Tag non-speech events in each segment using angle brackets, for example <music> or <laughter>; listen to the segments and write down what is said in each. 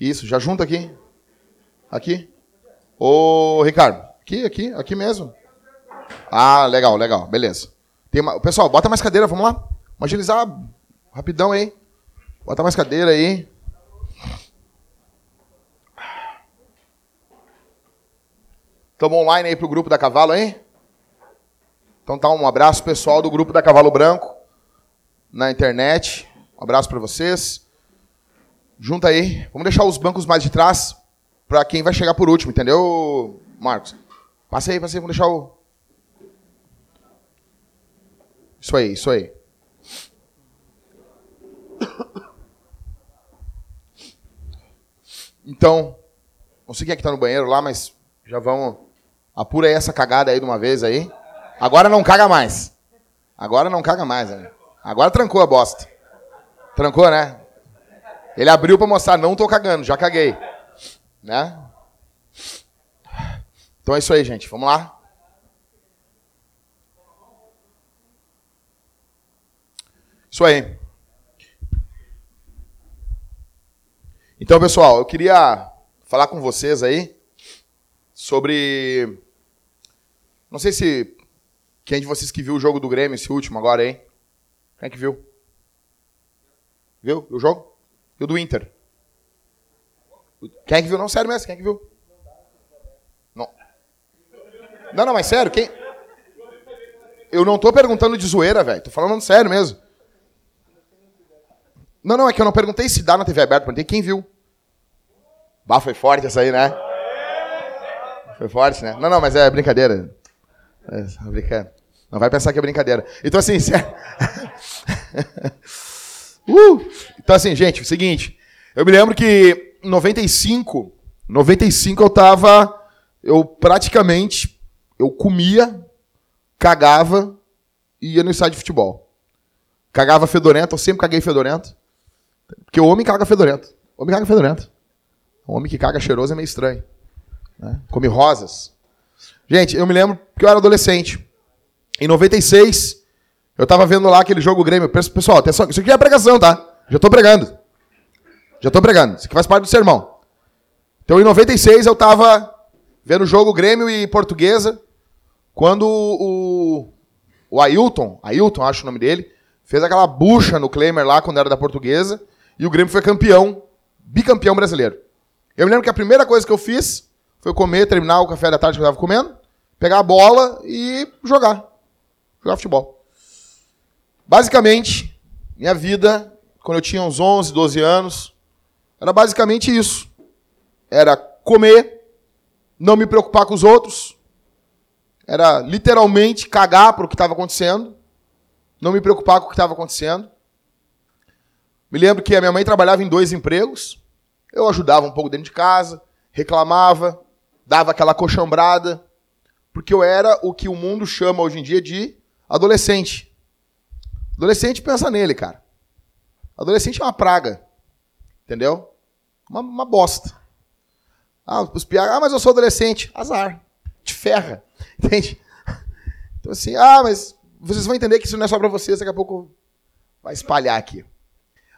Isso, já junta aqui. Aqui. Ô, Ricardo. Aqui, aqui, aqui mesmo. Ah, legal, legal. Beleza. Tem uma... Pessoal, bota mais cadeira, vamos lá. Vamos agilizar rapidão aí. Bota mais cadeira aí. Estamos online aí pro grupo da Cavalo aí? Então tá, um abraço pessoal do grupo da Cavalo Branco na internet. Um abraço para vocês. Junta aí. Vamos deixar os bancos mais de trás para quem vai chegar por último, entendeu, Marcos? Passa aí, passa aí, vamos deixar o. Isso aí, isso aí. Então, não sei quem é que tá no banheiro lá, mas já vamos Apura aí essa cagada aí de uma vez aí. Agora não caga mais. Agora não caga mais, né? Agora trancou a bosta. Trancou, né? Ele abriu para mostrar, não tô cagando, já caguei. Né? Então é isso aí, gente. Vamos lá. Isso aí. Então, pessoal, eu queria falar com vocês aí sobre não sei se quem de vocês que viu o jogo do Grêmio, esse último agora, hein? Quem é que viu? Viu o jogo? E o do Inter? Quem é que viu? Não, sério mesmo, quem é que viu? Não. Não, não, mas sério, quem... Eu não tô perguntando de zoeira, velho. Tô falando sério mesmo. Não, não, é que eu não perguntei se dá na TV aberta, perguntei quem viu. Bah, foi forte essa aí, né? Foi forte, né? Não, não, mas é brincadeira. É. Não vai pensar que é brincadeira. Então, assim. <laughs> uh! Então, assim, gente, é o seguinte. Eu me lembro que em 95, 95 eu tava. Eu praticamente. Eu comia, cagava e ia no estádio de futebol. Cagava fedorento, eu sempre caguei fedorento. Porque o homem caga fedorento. O homem caga fedorento. Homem que caga cheiroso é meio estranho. Né? Come rosas. Gente, eu me lembro que eu era adolescente. Em 96, eu tava vendo lá aquele jogo Grêmio. Pessoal, atenção, isso aqui é pregação, tá? Já tô pregando. Já tô pregando. Isso aqui faz parte do sermão. Então, em 96, eu tava vendo o jogo Grêmio e Portuguesa, quando o, o Ailton, Ailton, acho o nome dele, fez aquela bucha no Klemer lá, quando era da Portuguesa, e o Grêmio foi campeão, bicampeão brasileiro. Eu me lembro que a primeira coisa que eu fiz foi comer, terminar o café da tarde que eu tava comendo, pegar a bola e jogar. Jogar futebol. Basicamente, minha vida, quando eu tinha uns 11, 12 anos, era basicamente isso. Era comer, não me preocupar com os outros, era literalmente cagar para o que estava acontecendo, não me preocupar com o que estava acontecendo. Me lembro que a minha mãe trabalhava em dois empregos, eu ajudava um pouco dentro de casa, reclamava, dava aquela coxambrada, porque eu era o que o mundo chama hoje em dia de adolescente. Adolescente pensa nele, cara. Adolescente é uma praga. Entendeu? Uma, uma bosta. Ah, os ah, mas eu sou adolescente. Azar. Te ferra. <laughs> Entende? Então assim, ah, mas vocês vão entender que isso não é só para vocês, daqui a pouco vai espalhar aqui.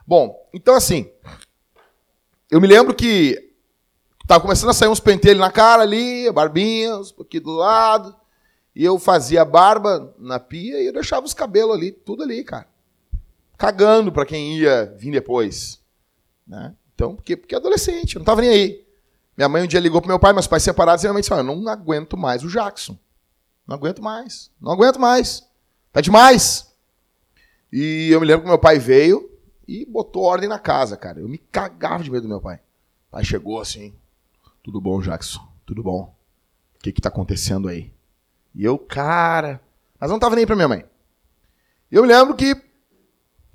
Bom, então assim, eu me lembro que Tava começando a sair uns pentelhos na cara ali, barbinhas, aqui do lado. E eu fazia barba na pia e eu deixava os cabelos ali, tudo ali, cara. Cagando para quem ia vir depois. Né? Então, porque, porque adolescente, eu não tava nem aí. Minha mãe um dia ligou pro meu pai, meus pais separados, e minha mãe disse: Eu não aguento mais o Jackson. Não aguento mais. Não aguento mais. Tá demais. E eu me lembro que meu pai veio e botou ordem na casa, cara. Eu me cagava de medo do meu pai. O pai chegou assim, tudo bom, Jackson? Tudo bom? O que que tá acontecendo aí? E eu, cara... Mas não tava nem pra minha mãe. Eu lembro que,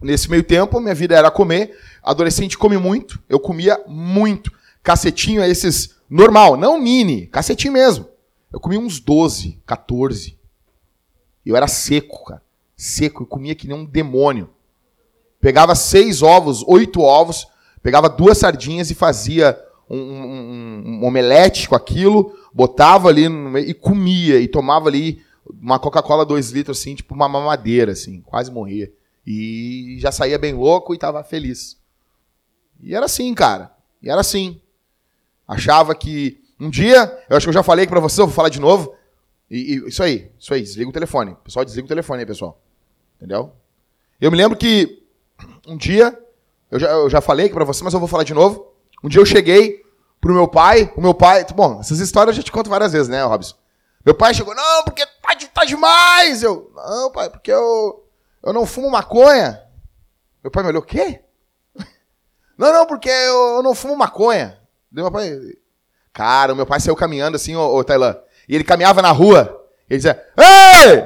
nesse meio tempo, minha vida era comer. Adolescente come muito. Eu comia muito. Cacetinho é esses... Normal, não mini. Cacetinho mesmo. Eu comia uns 12, 14. Eu era seco, cara. Seco. Eu comia que nem um demônio. Pegava seis ovos, oito ovos, pegava duas sardinhas e fazia um, um, um omelete com aquilo, botava ali no, e comia, e tomava ali uma Coca-Cola 2 litros, assim, tipo uma mamadeira, assim, quase morria. E já saía bem louco e tava feliz. E era assim, cara. E era assim. Achava que um dia, eu acho que eu já falei aqui pra você, eu vou falar de novo. E, e, isso aí, isso aí, desliga o telefone. Pessoal, desliga o telefone aí, pessoal. Entendeu? Eu me lembro que um dia, eu já, eu já falei aqui pra você, mas eu vou falar de novo. Um dia eu cheguei pro meu pai, o meu pai. Bom, essas histórias eu já te conto várias vezes, né, Robson? Meu pai chegou, não, porque tá, tá demais! Eu, não, pai, porque eu, eu não fumo maconha. Meu pai me olhou, o quê? <laughs> Não, não, porque eu, eu não fumo maconha. Deu meu pai. Cara, o meu pai saiu caminhando assim, ô, ô Tailã. E ele caminhava na rua. E ele dizia: Ei!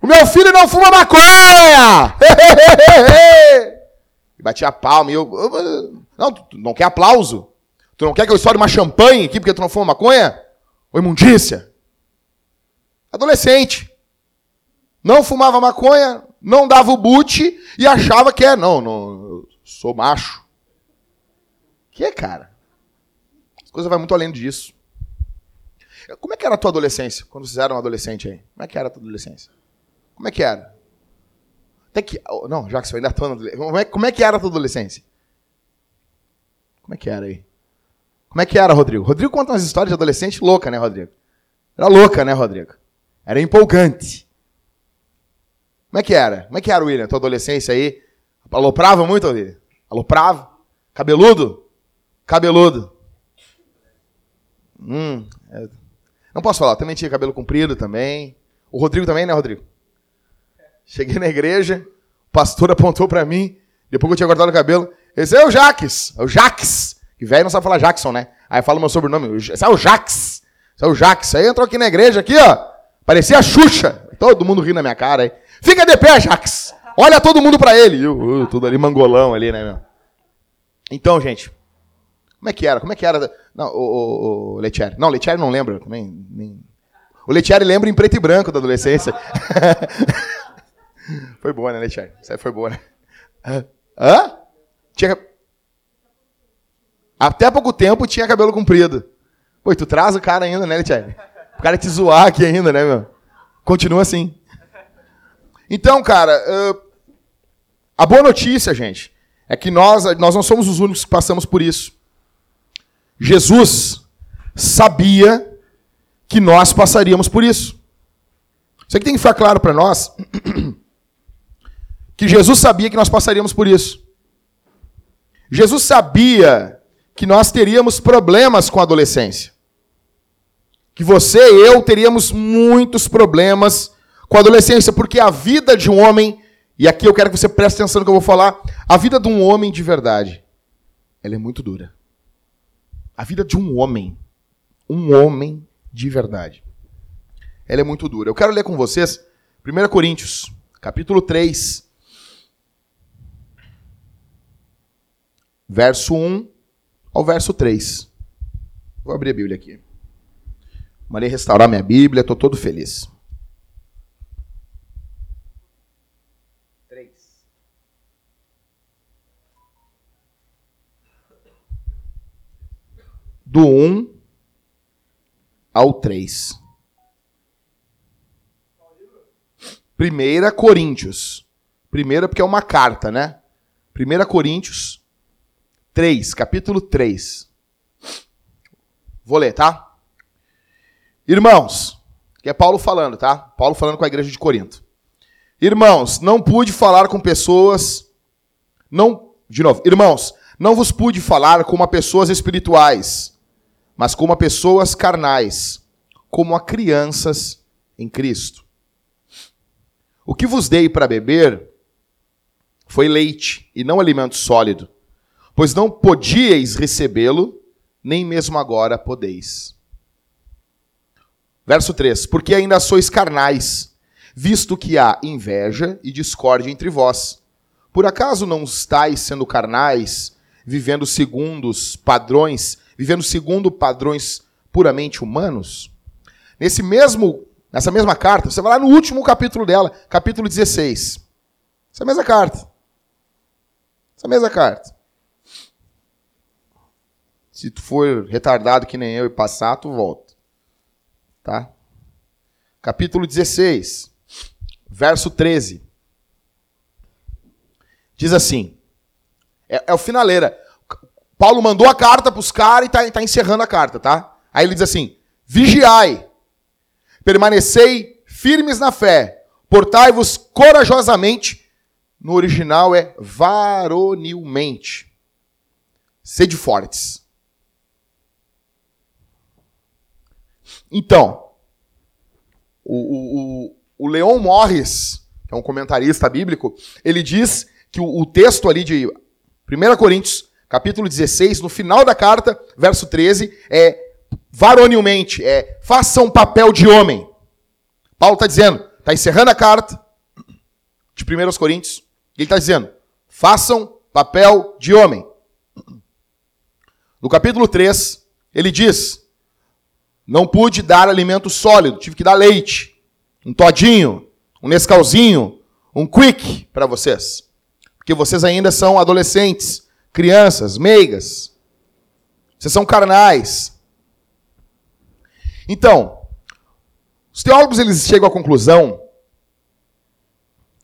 O meu filho não fuma maconha! <laughs> e batia a palma. E eu. Não, não quer aplauso? Tu não quer que eu estoure uma champanhe aqui porque tu não fuma maconha? Ô imundícia! Adolescente. Não fumava maconha, não dava o boot e achava que é. Não, não, sou macho. Que, cara? As coisas vão muito além disso. Como é que era a tua adolescência? Quando vocês eram adolescente aí? Como é que era a tua adolescência? Como é que era? Até que. Oh, não, você ainda tô na como é, como é que era a tua adolescência? Como é que era aí? Como é que era, Rodrigo? Rodrigo conta umas histórias de adolescente louca, né, Rodrigo? Era louca, né, Rodrigo? Era empolgante. Como é que era? Como é que era, William, tua adolescência aí? Aloprava muito, William? Aloprava? Cabeludo? Cabeludo. Hum, é... Não posso falar, também tinha cabelo comprido também. O Rodrigo também, né, Rodrigo? Cheguei na igreja, o pastor <laughs> apontou para mim, depois que eu tinha cortado o cabelo, esse é o Jaques, é o Jaques. Que velho não sabe falar Jackson, né? Aí fala o meu sobrenome, esse é o Jaques. Esse é o Jaques. Aí entrou aqui na igreja, aqui, ó, parecia a Xuxa. Todo mundo rindo na minha cara aí. Fica de pé, Jaques. Olha todo mundo para ele. Eu, eu, tudo ali mangolão ali, né, meu? Então, gente, como é que era? Como é que era? Não, o, o, o Letieri. Não, Letieri não lembra. Nem... O Letieri lembra em preto e branco da adolescência. <laughs> foi boa, né, Letieri? Isso aí foi boa, né? Hã? Tinha... Até pouco tempo tinha cabelo comprido. Pô, tu traz o cara ainda, né, Letieri? O cara te zoar aqui ainda, né, meu? Continua assim. Então, cara, uh, a boa notícia, gente, é que nós, nós não somos os únicos que passamos por isso. Jesus sabia que nós passaríamos por isso. Isso aqui tem que ficar claro para nós <clears throat> que Jesus sabia que nós passaríamos por isso. Jesus sabia que nós teríamos problemas com a adolescência. Que você e eu teríamos muitos problemas com a adolescência, porque a vida de um homem, e aqui eu quero que você preste atenção no que eu vou falar, a vida de um homem de verdade, ela é muito dura. A vida de um homem, um homem de verdade, ela é muito dura. Eu quero ler com vocês 1 Coríntios, capítulo 3, verso 1 ao verso 3. Vou abrir a Bíblia aqui. Mandei restaurar minha Bíblia, estou todo feliz. do 1 ao 3. Primeira Coríntios. Primeira porque é uma carta, né? Primeira Coríntios 3, capítulo 3. Vou ler, tá? Irmãos, que é Paulo falando, tá? Paulo falando com a igreja de Corinto. Irmãos, não pude falar com pessoas não, de novo, irmãos, não vos pude falar como pessoas espirituais, mas como pessoas carnais, como a crianças em Cristo. O que vos dei para beber foi leite e não alimento sólido, pois não podíeis recebê-lo, nem mesmo agora podeis. Verso 3: Porque ainda sois carnais, visto que há inveja e discórdia entre vós. Por acaso não estáis sendo carnais, vivendo segundo os padrões vivendo segundo padrões puramente humanos? Nesse mesmo, nessa mesma carta, você vai lá no último capítulo dela, capítulo 16. Essa mesma carta. Essa mesma carta. Se tu for retardado que nem eu e passar, tu volta. Tá? Capítulo 16, verso 13. Diz assim: é, é o finaleira Paulo mandou a carta para os caras e está tá encerrando a carta, tá? Aí ele diz assim: vigiai, permanecei firmes na fé, portai-vos corajosamente. No original é varonilmente. Sede fortes. Então, o, o, o Leon Morris, que é um comentarista bíblico, ele diz que o, o texto ali de 1 Coríntios, capítulo 16, no final da carta, verso 13, é varonilmente, é façam papel de homem. Paulo está dizendo, está encerrando a carta de 1 Coríntios, ele está dizendo, façam papel de homem. No capítulo 3, ele diz, não pude dar alimento sólido, tive que dar leite, um todinho, um nescalzinho, um quick para vocês. Porque vocês ainda são adolescentes, crianças, meigas. Vocês são carnais. Então, os teólogos eles chegam à conclusão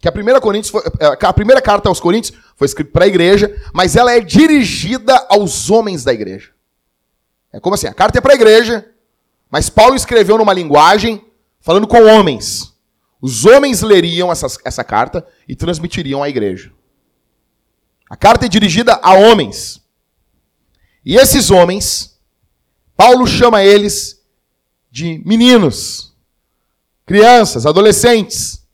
que a primeira, Coríntios foi, é, a primeira carta aos Coríntios foi escrita para a igreja, mas ela é dirigida aos homens da igreja. É como assim, a carta é para a igreja, mas Paulo escreveu numa linguagem falando com homens. Os homens leriam essa, essa carta e transmitiriam à igreja. A carta é dirigida a homens. E esses homens, Paulo chama eles de meninos, crianças, adolescentes.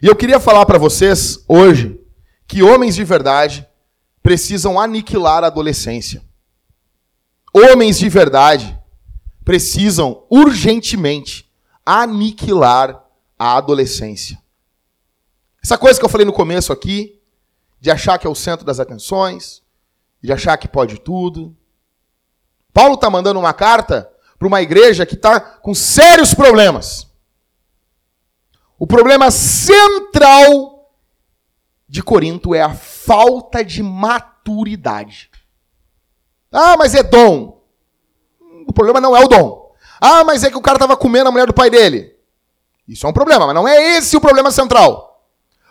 E eu queria falar para vocês hoje que homens de verdade precisam aniquilar a adolescência. Homens de verdade precisam urgentemente aniquilar a adolescência. Essa coisa que eu falei no começo aqui, de achar que é o centro das atenções, de achar que pode tudo. Paulo está mandando uma carta para uma igreja que está com sérios problemas. O problema central de Corinto é a falta de maturidade. Ah, mas é dom. O problema não é o dom. Ah, mas é que o cara estava comendo a mulher do pai dele. Isso é um problema, mas não é esse o problema central.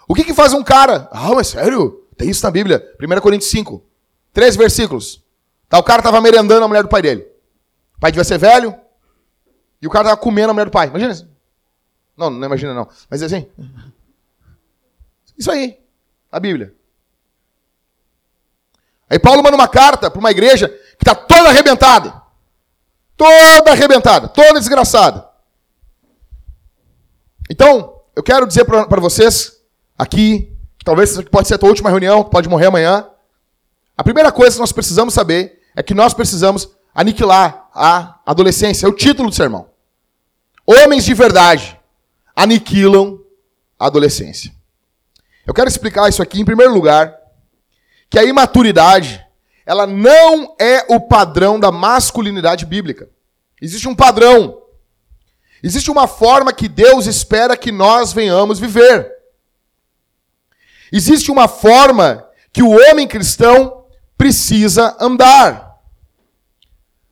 O que, que faz um cara? Ah, mas sério? Tem isso na Bíblia. 1 Coríntios 5. Três versículos. Tá, o cara estava merendando a mulher do pai dele. O pai devia ser velho. E o cara estava comendo a mulher do pai. Imagina isso. Não, não imagina não. Mas assim. Isso aí. A Bíblia. Aí Paulo manda uma carta para uma igreja que está toda arrebentada. Toda arrebentada. Toda desgraçada. Então, eu quero dizer para vocês aqui, que talvez pode ser a tua última reunião, pode morrer amanhã. A primeira coisa que nós precisamos saber é que nós precisamos aniquilar a adolescência. É o título do sermão. Homens de verdade aniquilam a adolescência. Eu quero explicar isso aqui em primeiro lugar, que a imaturidade, ela não é o padrão da masculinidade bíblica. Existe um padrão. Existe uma forma que Deus espera que nós venhamos viver. Existe uma forma que o homem cristão precisa andar.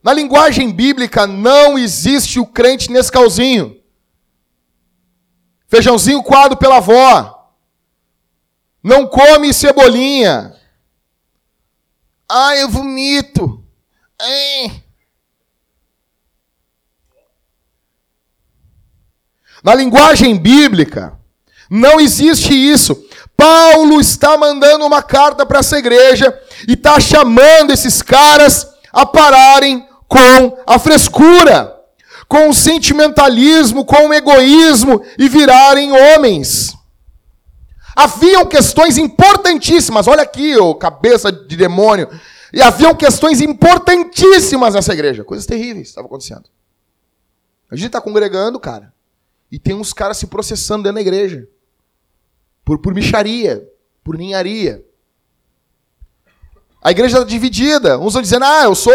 Na linguagem bíblica não existe o crente nescalzinho. Feijãozinho coado pela avó. Não come cebolinha. Ai, eu vomito. Ai. Na linguagem bíblica, não existe isso. Paulo está mandando uma carta para essa igreja e está chamando esses caras a pararem com a frescura, com o sentimentalismo, com o egoísmo e virarem homens. Haviam questões importantíssimas, olha aqui, ô cabeça de demônio, e haviam questões importantíssimas nessa igreja, coisas terríveis estavam acontecendo. A gente está congregando, cara, e tem uns caras se processando dentro da igreja. Por, por micharia, por ninharia. A igreja está dividida. Uns estão dizendo, ah, eu sou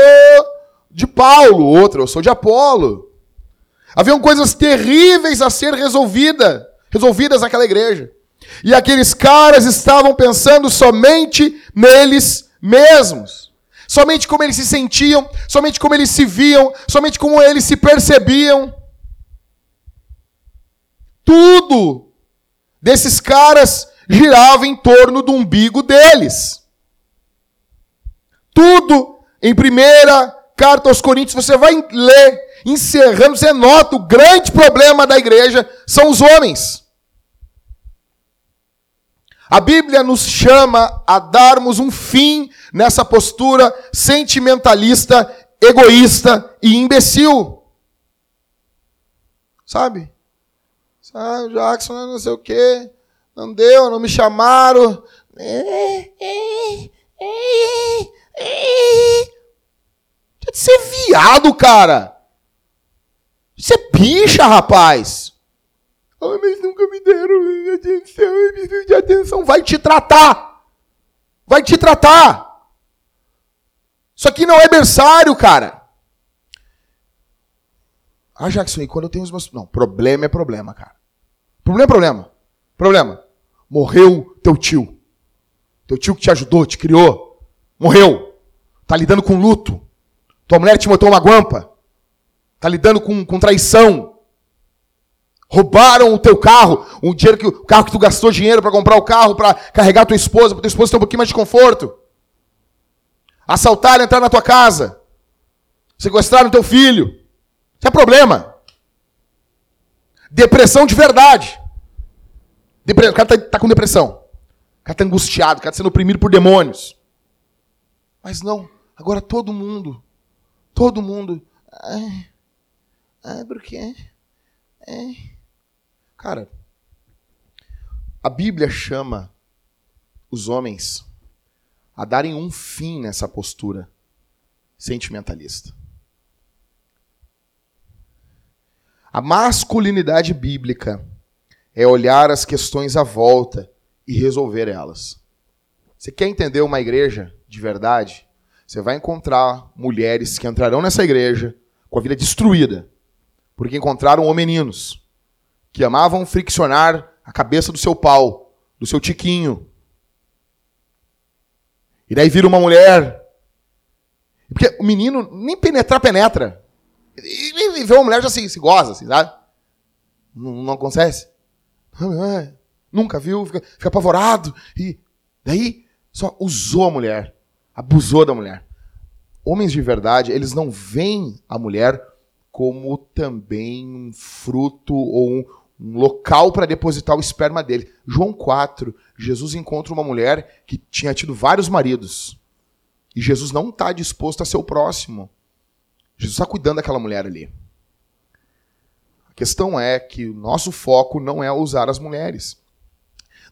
de Paulo, outro, eu sou de Apolo. Haviam coisas terríveis a ser resolvida, resolvidas naquela igreja. E aqueles caras estavam pensando somente neles mesmos. Somente como eles se sentiam, somente como eles se viam, somente como eles se percebiam. Tudo desses caras girava em torno do umbigo deles. Tudo em primeira carta aos Coríntios, você vai ler, encerrando, você nota o grande problema da igreja são os homens. A Bíblia nos chama a darmos um fim nessa postura sentimentalista, egoísta e imbecil. Sabe? Ah, Jackson, não sei o quê. Não deu, não me chamaram. É, é, viado, cara. Você é bicha, rapaz. Ah, mas nunca me deram atenção, eu preciso de atenção. Vai te tratar. Vai te tratar. Isso aqui não é berçário, cara. Ah, Jackson, e quando eu tenho os meus. Não, problema é problema, cara. Problema é problema. Problema. Morreu teu tio. Teu tio que te ajudou, te criou. Morreu. Tá lidando com luto. Tua mulher te botou uma guampa. Tá lidando com, com traição. Roubaram o teu carro, o dinheiro que o carro que tu gastou dinheiro para comprar o carro para carregar tua esposa, para tua esposa ter um pouquinho mais de conforto. Assaltaram, entrar na tua casa. Sequestraram teu filho. Isso é problema. Depressão de verdade. Depre... O cara tá, tá com depressão. O cara tá angustiado, o cara tá sendo oprimido por demônios. Mas não, agora todo mundo, todo mundo. Ai, ai por quê? Ai. Cara, a Bíblia chama os homens a darem um fim nessa postura sentimentalista. A masculinidade bíblica é olhar as questões à volta e resolver elas. Você quer entender uma igreja de verdade? Você vai encontrar mulheres que entrarão nessa igreja com a vida destruída, porque encontraram homeninos que amavam friccionar a cabeça do seu pau, do seu tiquinho. E daí vira uma mulher. Porque o menino nem penetrar penetra. E, vê uma mulher já se, se goza, assim, sabe? Não, não acontece. Nunca viu, fica, fica apavorado. E daí só usou a mulher, abusou da mulher. Homens de verdade, eles não veem a mulher como também um fruto ou um, um local para depositar o esperma dele. João 4, Jesus encontra uma mulher que tinha tido vários maridos. E Jesus não está disposto a ser o próximo. Jesus está cuidando daquela mulher ali. A questão é que o nosso foco não é usar as mulheres.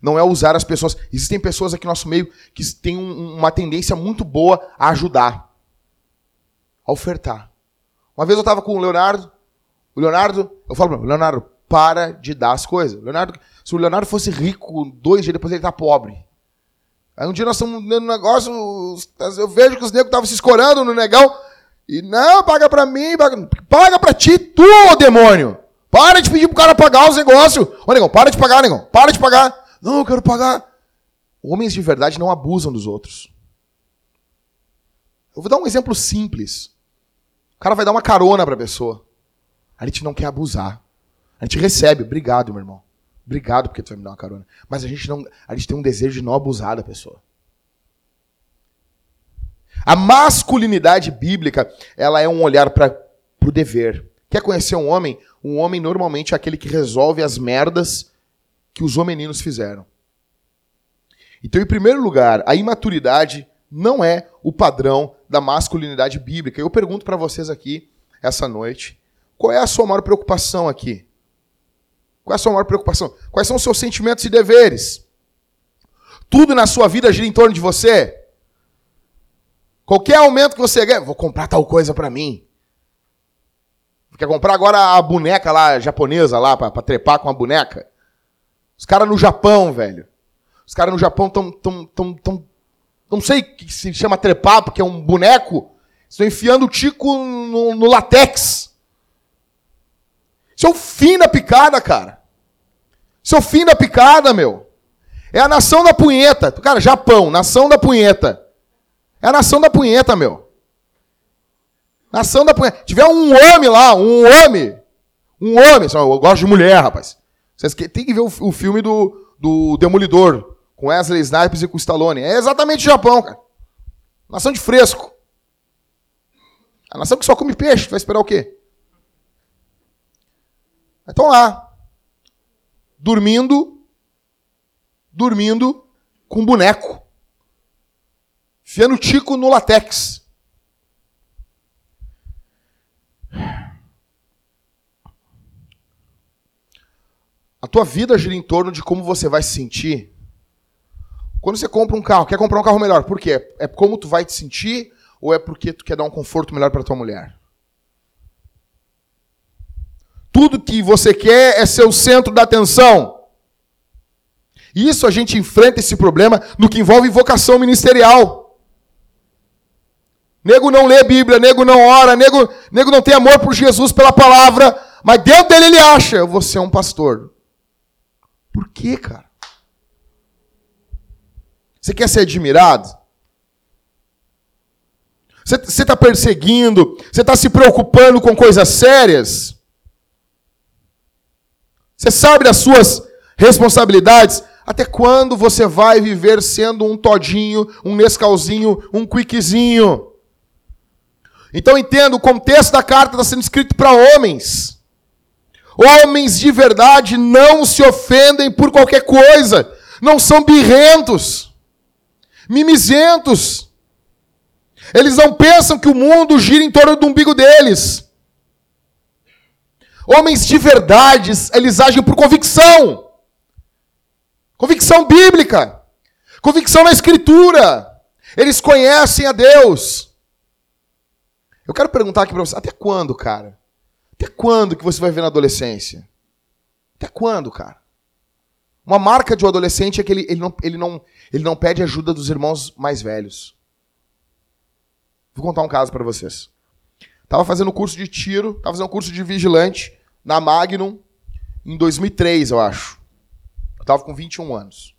Não é usar as pessoas. Existem pessoas aqui no nosso meio que têm um, uma tendência muito boa a ajudar, a ofertar. Uma vez eu estava com o Leonardo. O Leonardo, eu falo para Leonardo, para de dar as coisas. Leonardo, se o Leonardo fosse rico, dois dias depois ele tá pobre. Aí um dia nós estamos no negócio, eu vejo que os negros estavam se escorando no negão. E não, paga pra mim, paga, paga pra ti, tu, demônio. Para de pedir pro cara pagar os negócios. Ô, negão, para de pagar, negão. Para de pagar. Não, eu quero pagar. Homens de verdade não abusam dos outros. Eu vou dar um exemplo simples. O cara vai dar uma carona pra pessoa. A gente não quer abusar. A gente recebe. Obrigado, meu irmão. Obrigado porque tu vai me dar uma carona. Mas a gente não, a gente tem um desejo de não abusar da pessoa. A masculinidade bíblica, ela é um olhar para o dever. Quer conhecer um homem? Um homem normalmente é aquele que resolve as merdas que os homeninos fizeram. Então, em primeiro lugar, a imaturidade não é o padrão da masculinidade bíblica. Eu pergunto para vocês aqui essa noite, qual é a sua maior preocupação aqui? Qual é a sua maior preocupação? Quais são os seus sentimentos e deveres? Tudo na sua vida gira em torno de você? Qualquer aumento que você ganha, vou comprar tal coisa para mim. Quer comprar agora a boneca lá, japonesa lá, pra, pra trepar com a boneca? Os caras no Japão, velho. Os caras no Japão tão, tão, tão, tão, não sei que se chama trepar, porque é um boneco. Estão enfiando o tico no, no latex. Isso é o fim da picada, cara. Isso é o fim da picada, meu. É a nação da punheta. Cara, Japão, nação da punheta. É a nação da punheta, meu. Nação da punheta. Tiver um homem lá, um homem. Um homem. Eu gosto de mulher, rapaz. Vocês têm que ver o, filme do, do Demolidor. Com Wesley Snipes e com Stallone. É exatamente o Japão, cara. Nação de fresco. A nação que só come peixe, vai esperar o quê? Estão lá, dormindo, dormindo com boneco, fiando tico no latex. A tua vida gira em torno de como você vai se sentir. Quando você compra um carro, quer comprar um carro melhor, por quê? É como tu vai te sentir ou é porque tu quer dar um conforto melhor para tua mulher? Tudo que você quer é ser o centro da atenção. Isso a gente enfrenta esse problema no que envolve vocação ministerial. Nego não lê Bíblia, nego não ora, nego, nego não tem amor por Jesus, pela palavra, mas dentro dele ele acha, vou ser um pastor. Por quê, cara? Você quer ser admirado? Você está perseguindo? Você está se preocupando com coisas sérias? Você sabe das suas responsabilidades? Até quando você vai viver sendo um todinho, um nescalzinho, um quickzinho? Então entenda, o contexto da carta está sendo escrito para homens. Homens de verdade não se ofendem por qualquer coisa. Não são birrentos, mimizentos. Eles não pensam que o mundo gira em torno do umbigo deles. Homens de verdade, eles agem por convicção. Convicção bíblica. Convicção na Escritura. Eles conhecem a Deus. Eu quero perguntar aqui para você, até quando, cara? Até quando que você vai ver na adolescência? Até quando, cara? Uma marca de um adolescente é que ele, ele, não, ele, não, ele não pede ajuda dos irmãos mais velhos. Vou contar um caso para vocês. Tava fazendo curso de tiro, tava fazendo curso de vigilante na Magnum em 2003, eu acho. Eu tava com 21 anos.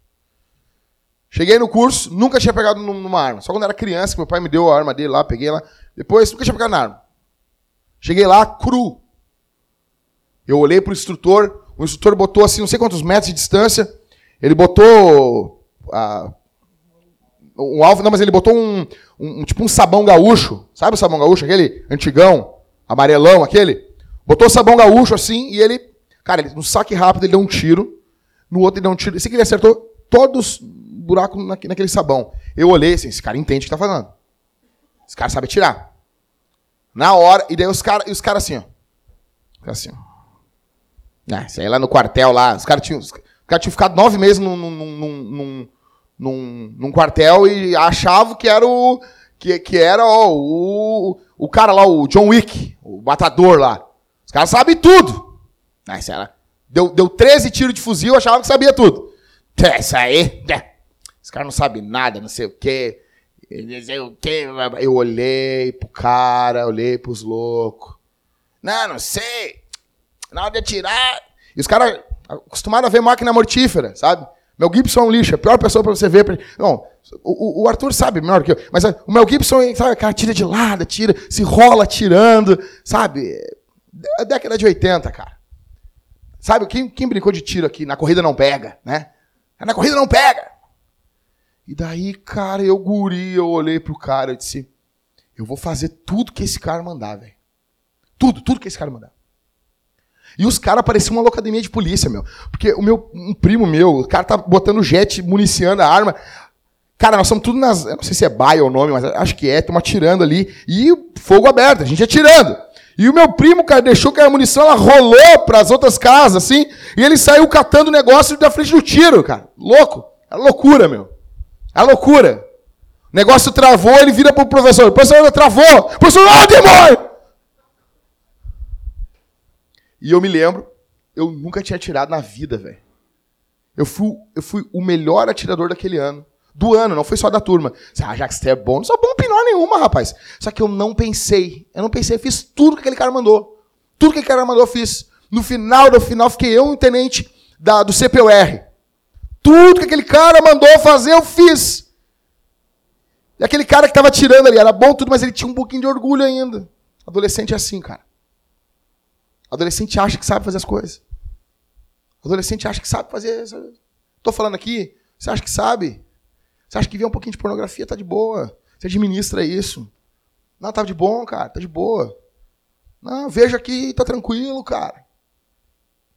Cheguei no curso, nunca tinha pegado numa arma. Só quando era criança, que meu pai me deu a arma dele lá, peguei lá. Depois, nunca tinha pegado na arma. Cheguei lá, cru. Eu olhei pro instrutor, o instrutor botou assim, não sei quantos metros de distância, ele botou uh, um alvo, não, mas ele botou um, um, tipo um sabão gaúcho, sabe o sabão gaúcho, aquele antigão, amarelão, aquele? Botou sabão gaúcho assim e ele, cara, ele, no saque rápido ele deu um tiro, no outro ele deu um tiro, esse que ele acertou todos os buracos naquele sabão. Eu olhei assim, esse cara entende o que tá fazendo. Esse cara sabe tirar. Na hora, e daí os caras os cara assim, ó. Assim, ó. Ah, aí lá no quartel lá, os caras tinham, os caras tinham ficado nove meses num, num, num, num, num quartel e achavam que era o. Que, que era ó, o, o cara lá, o John Wick, o matador lá. Os caras sabem tudo. Isso era, deu, deu 13 tiros de fuzil, achava que sabia tudo. Isso aí. Os caras não sabem nada, não sei o quê. Não sei o quê. Eu olhei pro cara, olhei pros loucos. Não, não sei na hora de atirar. E os caras acostumados a ver máquina mortífera, sabe? Mel Gibson é um lixo, é a pior pessoa para você ver. Não, o, o, Arthur sabe melhor que eu, mas o Mel Gibson, sabe, cara, tira de lado, tira, se rola tirando, sabe? É década de 80, cara. Sabe, quem, quem brincou de tiro aqui? Na corrida não pega, né? Na corrida não pega! E daí, cara, eu guri, eu olhei pro cara e disse: Eu vou fazer tudo que esse cara mandar, velho. Tudo, tudo que esse cara mandar. E os caras pareciam uma locademia de polícia, meu. Porque o meu, um primo meu, o cara tá botando jet, municiando a arma. Cara, nós somos tudo nas. Eu não sei se é baia o nome, mas acho que é, estamos atirando ali. E fogo aberto, a gente atirando. E o meu primo, cara, deixou que a munição ela rolou para as outras casas, assim, e ele saiu catando o negócio da frente do tiro, cara. Louco. É loucura, meu. É loucura. O negócio travou, ele vira pro professor. O professor travou. O professor, ah, demônio! E eu me lembro, eu nunca tinha atirado na vida, velho. Eu fui, eu fui o melhor atirador daquele ano. Do ano, não foi só da turma. Ah, já que você é bom, não sou bom pinó nenhuma, rapaz. Só que eu não pensei. Eu não pensei, fiz tudo que aquele cara mandou. Tudo que aquele cara mandou, eu fiz. No final do final, fiquei eu um tenente da, do CPUR. Tudo que aquele cara mandou fazer, eu fiz. E aquele cara que estava atirando ali, era bom tudo, mas ele tinha um pouquinho de orgulho ainda. Adolescente é assim, cara. Adolescente acha que sabe fazer as coisas. Adolescente acha que sabe fazer. Estou falando aqui, você acha que sabe? Você acha que ver um pouquinho de pornografia tá de boa? Você administra isso. Não, tá de bom, cara, tá de boa. Não, veja aqui, tá tranquilo, cara.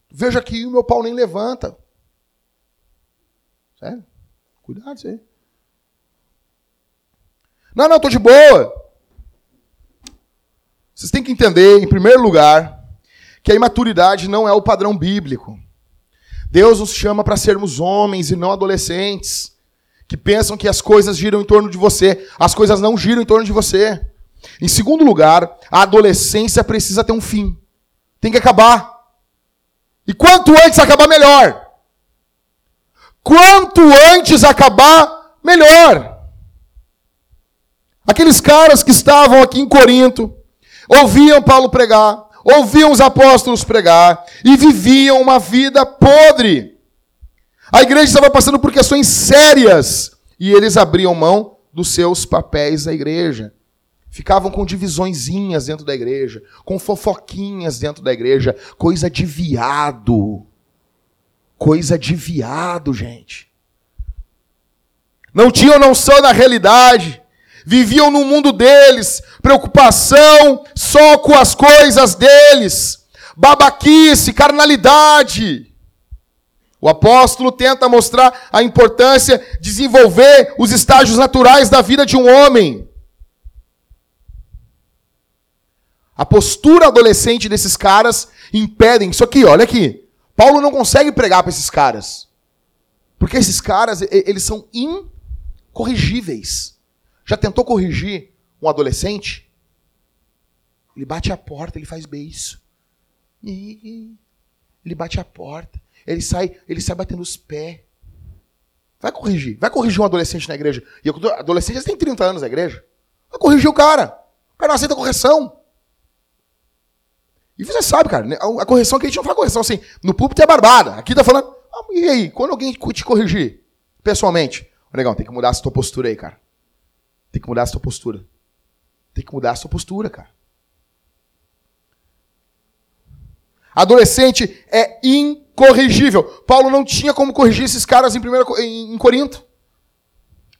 Veja aqui, o meu pau nem levanta. Sério? Cuidado isso aí. Não, não, tô de boa. Vocês têm que entender, em primeiro lugar, que a imaturidade não é o padrão bíblico. Deus nos chama para sermos homens e não adolescentes que pensam que as coisas giram em torno de você. As coisas não giram em torno de você. Em segundo lugar, a adolescência precisa ter um fim. Tem que acabar. E quanto antes acabar, melhor. Quanto antes acabar, melhor. Aqueles caras que estavam aqui em Corinto, ouviam Paulo pregar, ouviam os apóstolos pregar e viviam uma vida podre. A igreja estava passando por questões sérias e eles abriam mão dos seus papéis da igreja. Ficavam com divisõezinhas dentro da igreja, com fofoquinhas dentro da igreja, coisa de viado. Coisa de viado, gente. Não tinham noção da realidade. Viviam no mundo deles, preocupação só com as coisas deles, babaquice, carnalidade. O apóstolo tenta mostrar a importância de desenvolver os estágios naturais da vida de um homem. A postura adolescente desses caras impedem. Isso aqui, olha aqui. Paulo não consegue pregar para esses caras. Porque esses caras, eles são incorrigíveis. Já tentou corrigir um adolescente? Ele bate a porta, ele faz beijo. Ele bate a porta. Ele sai, ele sai batendo os pés. Vai corrigir. Vai corrigir um adolescente na igreja. E adolescente tem 30 anos na igreja. Vai corrigir o cara. O cara não aceita correção. E você sabe, cara, né, a correção que a gente não faz correção assim. No púlpito é barbada. Aqui tá falando. Ah, e aí, quando alguém te corrigir, pessoalmente, negão, tem que mudar essa tua postura aí, cara. Tem que mudar essa tua postura. Tem que mudar a sua postura, cara. Adolescente é incorrigível. Paulo não tinha como corrigir esses caras em, primeiro, em, em Corinto.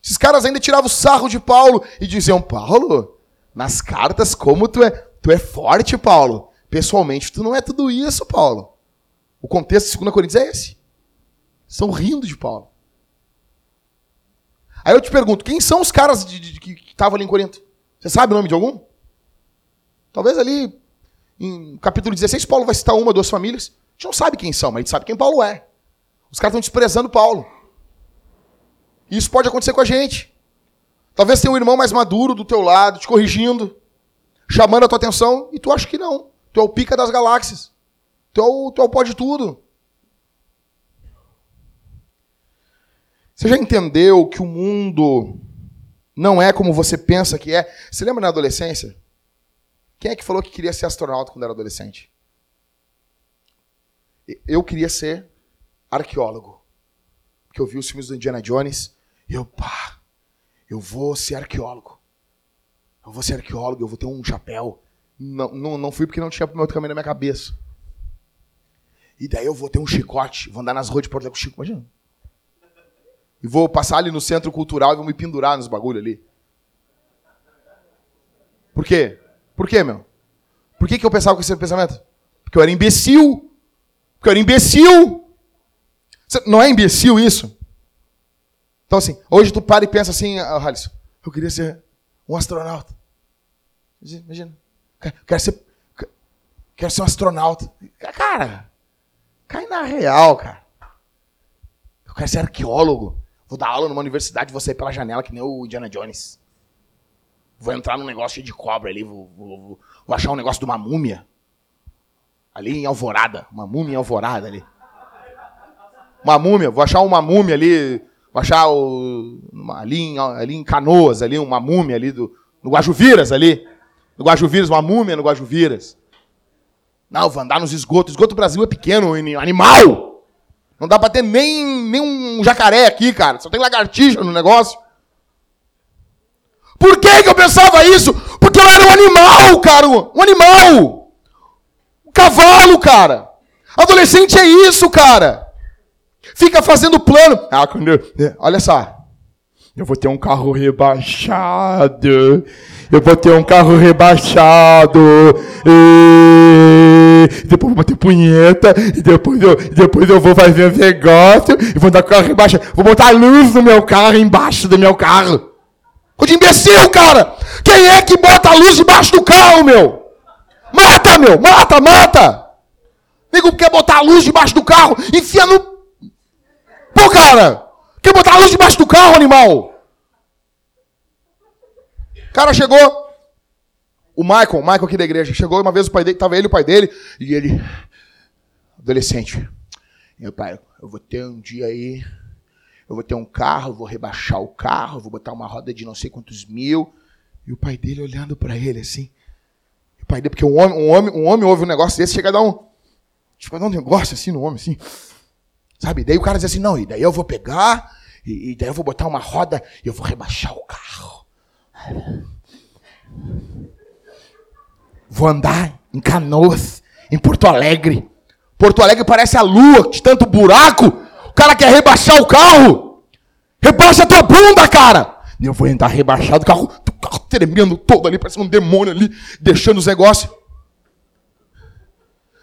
Esses caras ainda tiravam o sarro de Paulo e diziam: Paulo, nas cartas, como tu é, tu é forte, Paulo. Pessoalmente, tu não é tudo isso, Paulo. O contexto de 2 Coríntios é esse. Estão rindo de Paulo. Aí eu te pergunto, quem são os caras de, de, que estavam ali em Corinto? Você sabe o nome de algum? Talvez ali, em capítulo 16, Paulo vai citar uma, duas famílias. A gente não sabe quem são, mas a gente sabe quem Paulo é. Os caras estão desprezando Paulo. E isso pode acontecer com a gente. Talvez tenha um irmão mais maduro do teu lado, te corrigindo, chamando a tua atenção, e tu acha que não. Tu é o pica das galáxias. Tu é o, tu é o pó de tudo. Você já entendeu que o mundo não é como você pensa que é? Você lembra na adolescência? Quem é que falou que queria ser astronauta quando era adolescente? Eu queria ser arqueólogo. Porque eu vi os filmes do Indiana Jones e eu, pá, eu vou ser arqueólogo. Eu vou ser arqueólogo, eu vou ter um chapéu, não, não, não fui porque não tinha meu caminho na minha cabeça. E daí eu vou ter um chicote, vou andar nas ruas de Porto Alegre com Chico, imagina. E vou passar ali no centro cultural e vou me pendurar nos bagulho ali. Por quê? Por quê, meu? Por que, que eu pensava com esse pensamento? Porque eu era imbecil. Porque eu era imbecil. Não é imbecil isso? Então, assim, hoje tu para e pensa assim, ah, Halisson, eu queria ser um astronauta. Imagina. Quero ser, quero ser um astronauta. Cara, cai na real, cara. Eu quero ser arqueólogo. Vou dar aula numa universidade, vou sair pela janela que nem o Indiana Jones. Vou entrar num negócio cheio de cobra ali, vou, vou, vou achar um negócio de uma múmia. Ali em Alvorada, uma múmia em Alvorada ali. Uma múmia, vou achar uma múmia ali, vou achar o, ali, em, ali em Canoas, ali, uma múmia ali do, no Guajuviras ali. No Guajuviras, uma múmia no Guajuviras. Não, vou andar nos esgotos. Esgoto do Brasil é pequeno, animal. Não dá pra ter nem, nem um jacaré aqui, cara. Só tem lagartixa no negócio. Por que, que eu pensava isso? Porque eu era um animal, cara. Um animal. Cavalo, cara. Adolescente é isso, cara. Fica fazendo plano. Ah, olha só. Eu vou ter um carro rebaixado. Eu vou ter um carro rebaixado. E depois vou bater punheta. E depois eu, depois eu vou fazer um negócio. E vou dar carro rebaixado. Vou botar luz no meu carro, embaixo do meu carro. Ô de imbecil, cara! Quem é que bota a luz debaixo do carro, meu? Mata, meu! Mata, mata! Nego quer botar a luz debaixo do carro, enfia no. Pô, cara! Quer botar a luz debaixo do carro, animal? O cara chegou. O Michael, Michael aqui da igreja, chegou uma vez o pai dele, tava ele o pai dele, e ele. Adolescente. Meu pai, eu vou ter um dia aí. Eu vou ter um carro, vou rebaixar o carro, vou botar uma roda de não sei quantos mil. E o pai dele olhando para ele assim. Pai porque um homem, um homem, um homem ouve um negócio desse, chega a dar um. Chega a dar um negócio assim no homem, assim. Sabe? Daí o cara diz assim: não, e daí eu vou pegar, e, e daí eu vou botar uma roda e eu vou rebaixar o carro. Vou andar em Canoas, em Porto Alegre. Porto Alegre parece a lua, de tanto buraco. O cara quer rebaixar o carro. Rebaixa a tua bunda, cara. Eu vou entrar rebaixado, o carro tremendo todo ali, parece um demônio ali, deixando os negócios.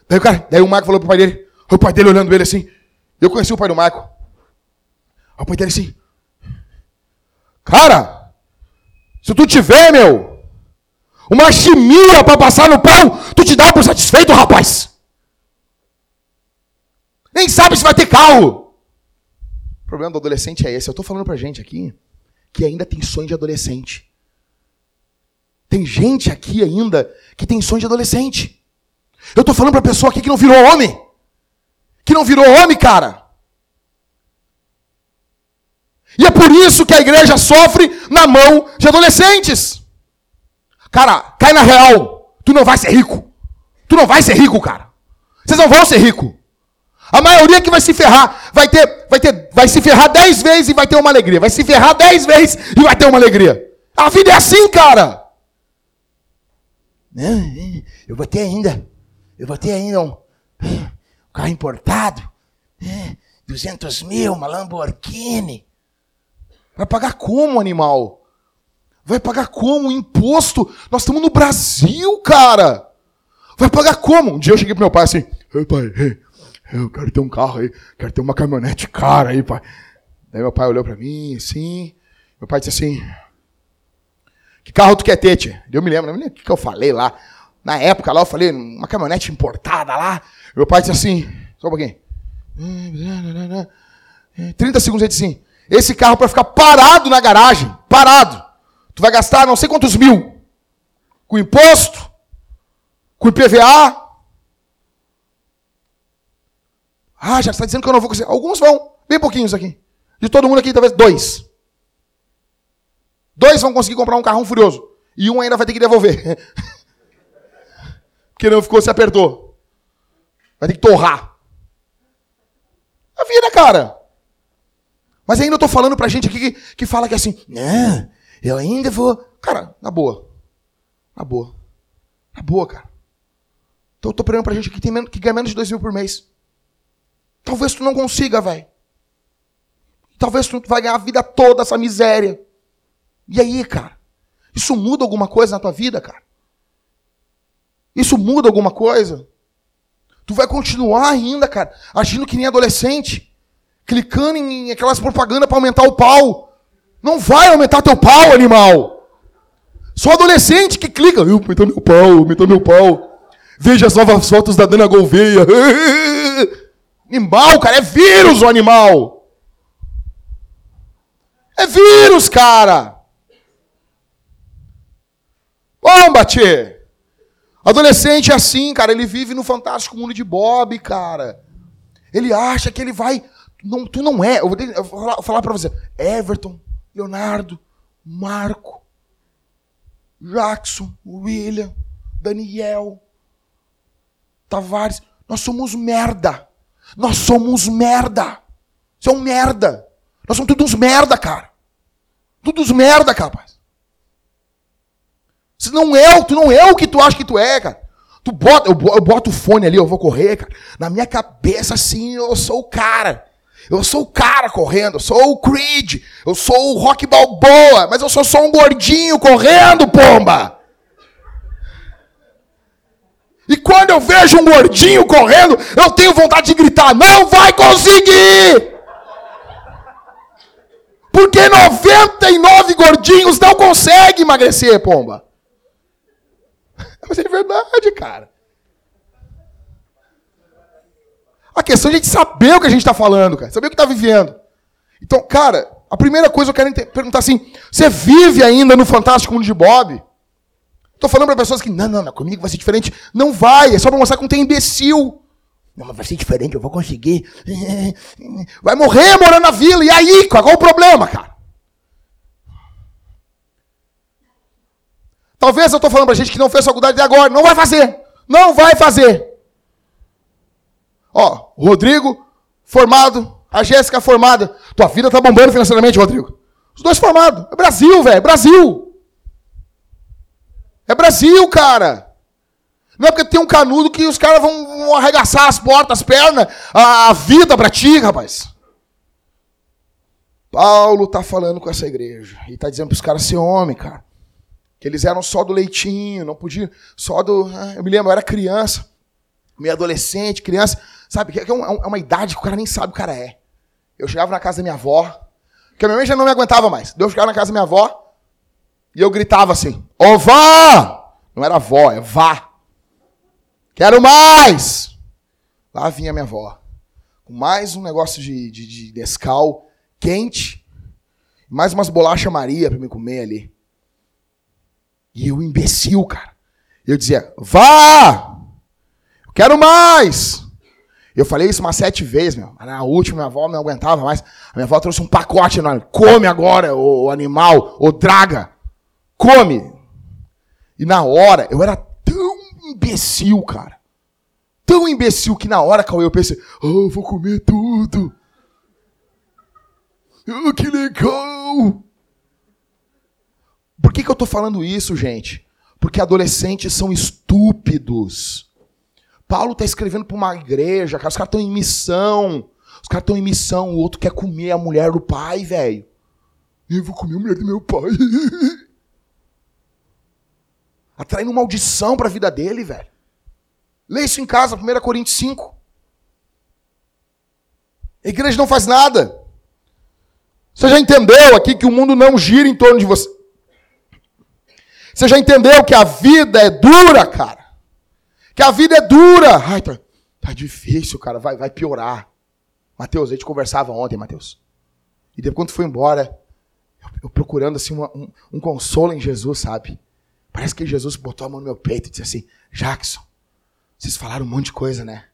Daí o cara, daí o Marco falou pro pai dele, o pai dele olhando ele assim. Eu conheci o pai do Marco. O pai dele assim, cara, se tu tiver, meu, uma chimia para passar no pão, tu te dá por satisfeito, rapaz. Nem sabe se vai ter carro. O problema do adolescente é esse. Eu estou falando pra gente aqui que ainda tem sonho de adolescente. Tem gente aqui ainda que tem sonho de adolescente. Eu estou falando para a pessoa aqui que não virou homem. Que não virou homem, cara. E é por isso que a igreja sofre na mão de adolescentes. Cara, cai na real. Tu não vai ser rico. Tu não vai ser rico, cara. Vocês não vão ser rico. A maioria que vai se ferrar vai ter, vai ter, vai se ferrar dez vezes e vai ter uma alegria. Vai se ferrar dez vezes e vai ter uma alegria. A vida é assim, cara. Não, eu vou ter ainda, eu vou ter ainda um, um carro importado, 200 mil, uma Lamborghini. Vai pagar como, animal? Vai pagar como? Imposto? Nós estamos no Brasil, cara. Vai pagar como? Um dia eu cheguei pro meu pai assim, ei pai, ei, eu quero ter um carro aí, quero ter uma caminhonete cara aí, pai. Daí meu pai olhou para mim, assim. Meu pai disse assim: Que carro tu quer ter, tia? Eu me lembro, não lembro o que, eu falei lá. Na época lá, eu falei, uma caminhonete importada lá. Meu pai disse assim: Só um pouquinho. 30 segundos ele disse assim: Esse carro para ficar parado na garagem, parado. Tu vai gastar não sei quantos mil. Com imposto, com IPVA, Ah, já está dizendo que eu não vou conseguir. Alguns vão, bem pouquinhos aqui. De todo mundo aqui, talvez dois. Dois vão conseguir comprar um carrão furioso. E um ainda vai ter que devolver. <laughs> Porque não ficou, se apertou. Vai ter que torrar. A vida, cara. Mas ainda eu tô falando pra gente aqui que, que fala que é assim, não, eu ainda vou. Cara, na boa. Na boa. Na boa, cara. Então eu tô pregando pra gente que, tem menos, que ganha menos de dois mil por mês. Talvez tu não consiga, velho. Talvez tu vai ganhar a vida toda essa miséria. E aí, cara? Isso muda alguma coisa na tua vida, cara? Isso muda alguma coisa? Tu vai continuar ainda, cara, agindo que nem adolescente, clicando em aquelas propagandas para aumentar o pau. Não vai aumentar teu pau, animal. Só adolescente que clica, eu aumentou meu pau, aumentou meu pau. Veja as novas fotos da Dana Gouveia. <laughs> Animal, cara, é vírus o animal. É vírus, cara. Bomba, tchê. Adolescente é assim, cara. Ele vive no fantástico mundo de Bob, cara. Ele acha que ele vai. Não, tu não é. Eu vou, eu vou falar, falar pra você. Everton, Leonardo, Marco, Jackson, William, Daniel, Tavares. Nós somos merda. Nós somos merda. Você é um merda. Nós somos todos merda, cara. Todos merda, capaz. Você não é, tu não é o que tu acha que tu é, cara. Tu bota, eu, boto o fone ali, eu vou correr, cara. Na minha cabeça, assim, eu sou o cara. Eu sou o cara correndo, eu sou o Creed, eu sou o Rock Balboa, mas eu sou só um gordinho correndo, pomba. E quando eu vejo um gordinho correndo, eu tenho vontade de gritar: não vai conseguir! Porque 99 gordinhos não conseguem emagrecer, pomba. Mas é verdade, cara. A questão é a gente saber o que a gente está falando, cara. Saber o que está vivendo. Então, cara, a primeira coisa eu quero perguntar assim: você vive ainda no fantástico mundo de Bob? Estou falando para pessoas que, não, não, não, comigo vai ser diferente. Não vai, é só para mostrar que não tem imbecil. Não, mas vai ser diferente, eu vou conseguir. <laughs> Vai morrer morando na vila. E aí, qual é o problema, cara? Talvez eu estou falando para gente que não fez faculdade de agora. Não vai fazer. Não vai fazer. Ó, o Rodrigo, formado. A Jéssica, formada. Tua vida tá bombando financeiramente, Rodrigo. Os dois formados. É Brasil, velho. Brasil. É Brasil, cara. Não é porque tem um canudo que os caras vão, arregaçar as portas, as pernas, a, a vida pra ti, rapaz. Paulo tá falando com essa igreja e tá dizendo para os caras ser homem, cara. Que eles eram só do leitinho, não podiam, só do. Ah, eu me lembro, eu era criança, meio adolescente, criança. Sabe, que é, é uma idade que o cara nem sabe o cara é. Eu chegava na casa da minha avó, que a minha mãe já não me aguentava mais. Eu chegava na casa da minha avó e eu gritava assim: Ô vó! Não era vó, é vá. Quero mais! Lá vinha minha avó. Com mais um negócio de, de, de Nescau quente. Mais umas bolachas Maria pra me comer ali. E eu, imbecil, cara. Eu dizia: Vá! Quero mais! Eu falei isso umas sete vezes, meu. Na última, minha avó não aguentava mais. A minha avó trouxe um pacote enorme. Come agora, o animal, o draga. Come. E na hora, eu era tão imbecil, cara. Tão imbecil que na hora, Cauê, eu pensei, oh, vou comer tudo. Oh, que legal. Por que, que eu tô falando isso, gente? Porque adolescentes são estúpidos. Paulo está escrevendo para uma igreja, cara, os caras estão em missão. Os caras estão em missão, o outro quer comer a mulher do pai, velho. Eu vou comer a mulher do meu pai. <laughs> Atraindo maldição para a vida dele, velho. Lê isso em casa, 1 Coríntios 5. A igreja não faz nada. Você já entendeu aqui que o mundo não gira em torno de você? Você já entendeu que a vida é dura, cara? Que a vida é dura. Ai, tá, tá difícil, cara. Vai, vai piorar. Mateus, a gente conversava ontem, Mateus. E depois, quando foi embora, eu, eu procurando assim uma, um, um, consolo em Jesus, sabe? Parece que Jesus botou a mão no meu peito e disse assim: Jackson, vocês falaram um monte de coisa, né?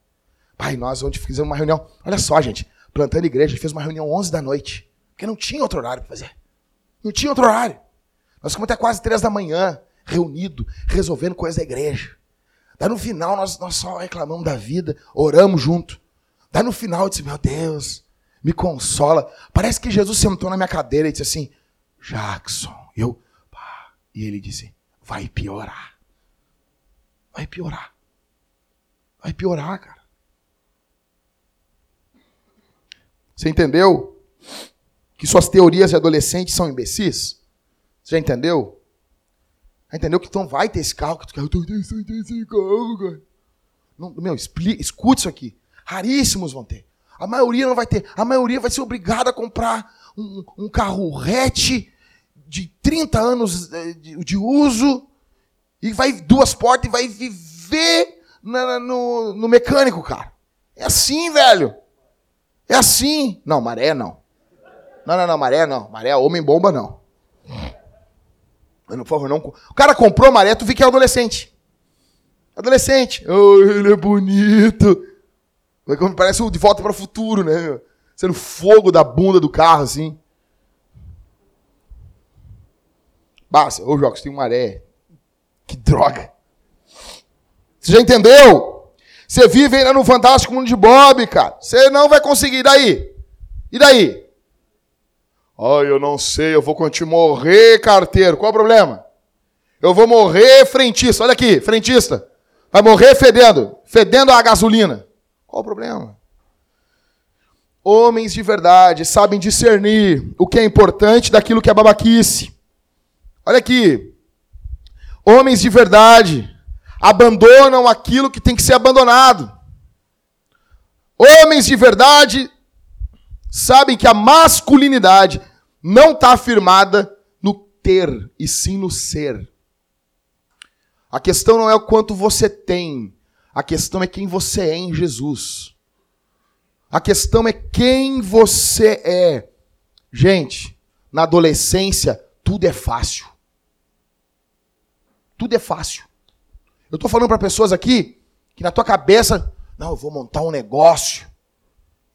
Pai, nós ontem fizemos uma reunião. Olha só, gente. Plantando igreja, fez uma reunião 11 da noite. Porque não tinha outro horário para fazer. Não tinha outro horário. Nós ficamos até quase 3 da manhã, reunido, resolvendo coisas da igreja. Daí no final nós, nós só reclamamos da vida, oramos junto. Daí no final eu disse, meu Deus, me consola. Parece que Jesus sentou na minha cadeira e disse assim, Jackson. Eu, pá. E ele disse, vai piorar. Vai piorar. Vai piorar, cara. Você entendeu? Que suas teorias de adolescente são imbecis? Você já entendeu? Entendeu? Que então vai ter esse carro, que tu quer, eu tô esse carro, cara. Não, meu, explica, escute isso aqui. Raríssimos vão ter. A maioria não vai ter. A maioria vai ser obrigada a comprar um, um carro hatch de 30 anos eh, de, de, uso e vai duas portas e vai viver na, no, no mecânico, cara. É assim, velho. É assim. Não, maré não. Não, não, não, maré não. Maré é homem Por favor, não. O cara comprou maré, tu vê que é adolescente. Adolescente. Oh, ele é bonito. Parece o De Volta para o Futuro, né? Sendo fogo da bunda do carro, assim. Basta, ô Jocos, tem um maré. Que droga. Você já entendeu? Você vive ainda no fantástico mundo de Bob, cara. Você não vai conseguir. E daí? E daí? Ai, eu não sei, eu vou continuar morrer carteiro. Qual é o problema? Eu vou morrer frentista. Olha aqui, frentista. Vai morrer fedendo, fedendo a gasolina. Qual o problema? Homens de verdade sabem discernir o que é importante daquilo que é babaquice. Olha aqui. Homens de verdade abandonam aquilo que tem que ser abandonado. Homens de verdade sabem que a masculinidade não está afirmada no ter, e sim no ser. A questão não é o quanto você tem, a questão é quem você é em Jesus. A questão é quem você é. Gente, na adolescência, tudo é fácil. Tudo é fácil. Eu estou falando para pessoas aqui que na tua cabeça, não, eu vou montar um negócio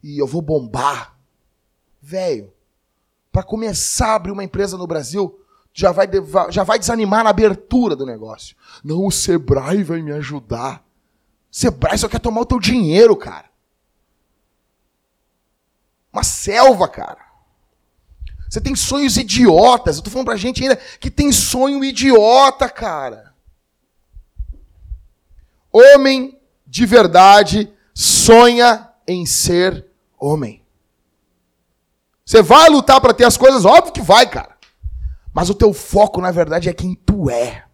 e eu vou bombar. Velho, para começar a abrir uma empresa no Brasil, já vai, já vai desanimar na abertura do negócio. Não, o Sebrae vai me ajudar. Sebrae só quer tomar o teu dinheiro, cara. Uma selva, cara. Você tem sonhos idiotas. Eu tô falando pra gente ainda que tem sonho idiota, cara. Homem de verdade sonha em ser homem. Você vai lutar para ter as coisas? Óbvio que vai, cara. Mas o teu foco, na verdade, é quem tu é.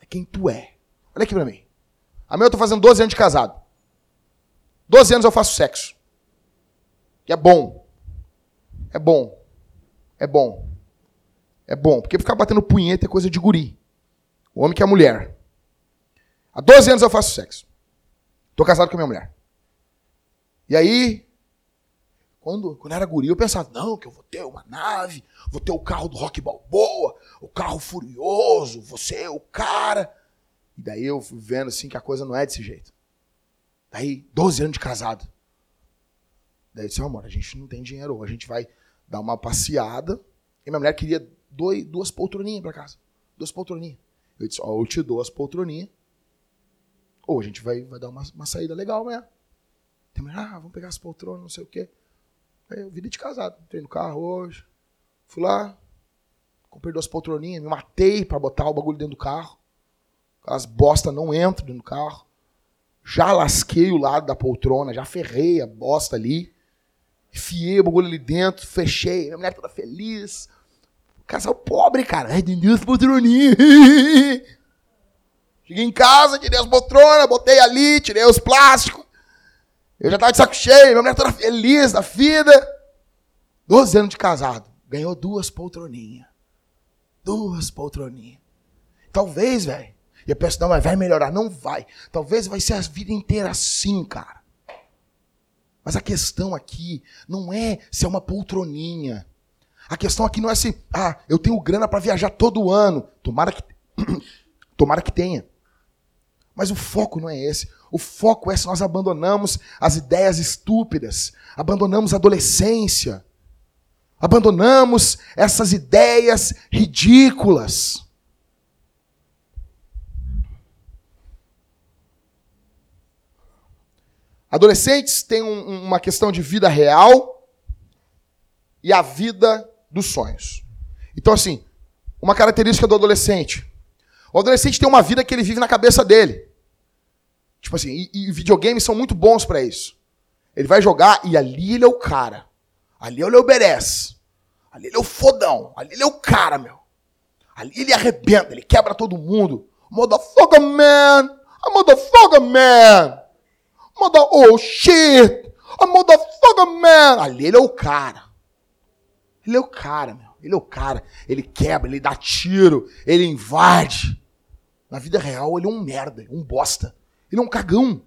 É quem tu é. Olha aqui pra mim. A minha eu tô fazendo 12 anos de casado. 12 anos eu faço sexo. E é bom. É bom. É bom. É bom. Porque ficar batendo punheta é coisa de guri. O homem que é a mulher. Há 12 anos eu faço sexo. Tô casado com a minha mulher. E aí, quando, quando era guri, eu pensava, não, que eu vou ter uma nave, vou ter o carro do Rock Balboa, o carro furioso, você é o cara. E daí eu fui vendo assim que a coisa não é desse jeito. Daí, 12 anos de casado. Daí eu disse, amor, a gente não tem dinheiro, a gente vai dar uma passeada. E minha mulher queria dois, duas poltroninhas para casa. Duas poltroninhas. Eu disse, ó, oh, eu te dou as poltroninhas. Ou a gente vai, vai dar uma, uma saída legal, né? Tem mulher, ah, vamos pegar as poltronas, não sei o quê. Eu vida de casado. Entrei no carro hoje. Fui lá, comprei duas poltroninhas, me matei para botar o bagulho dentro do carro. As bosta não entram dentro do carro. Já lasquei o lado da poltrona, já ferrei a bosta ali. Enfiei o bagulho ali dentro, fechei. Minha mulher toda feliz. Casal pobre, cara. Ai, tem duas poltroninhas. <laughs> Cheguei em casa, tirei as poltronas, botei ali, tirei os plásticos. Eu já tava de saco cheio, minha mulher toda feliz da vida. Doze anos de casado. Ganhou duas poltroninhas. Duas poltroninhas. Talvez, velho. E eu penso, não, mas vai melhorar. Não vai. Talvez vai ser a vida inteira assim, cara. Mas a questão aqui não é se é uma poltroninha. A questão aqui não é se, ah, eu tenho grana para viajar todo ano. Tomara que, <coughs> tomara que tenha. Mas o foco não é esse. O foco é se nós abandonamos as ideias estúpidas, abandonamos a adolescência, abandonamos essas ideias ridículas. Adolescentes têm um, uma questão de vida real e a vida dos sonhos. Então, assim, uma característica do adolescente. O adolescente tem uma vida que ele vive na cabeça dele. Tipo assim, e, e videogames são muito bons para isso. Ele vai jogar e ali ele é o cara. Ali ele é o Beres. Ali ele é o fodão. Ali ele é o cara, meu. Ali ele arrebenta, ele quebra todo mundo. Motherfucker man! A motherfucker man! Mother, oh shit! A motherfucker man! Ali ele é o cara. Ele é o cara, meu. Ele é o cara. Ele quebra, ele dá tiro, ele invade. Na vida real, ele é um merda, um bosta. Ele é um cagão.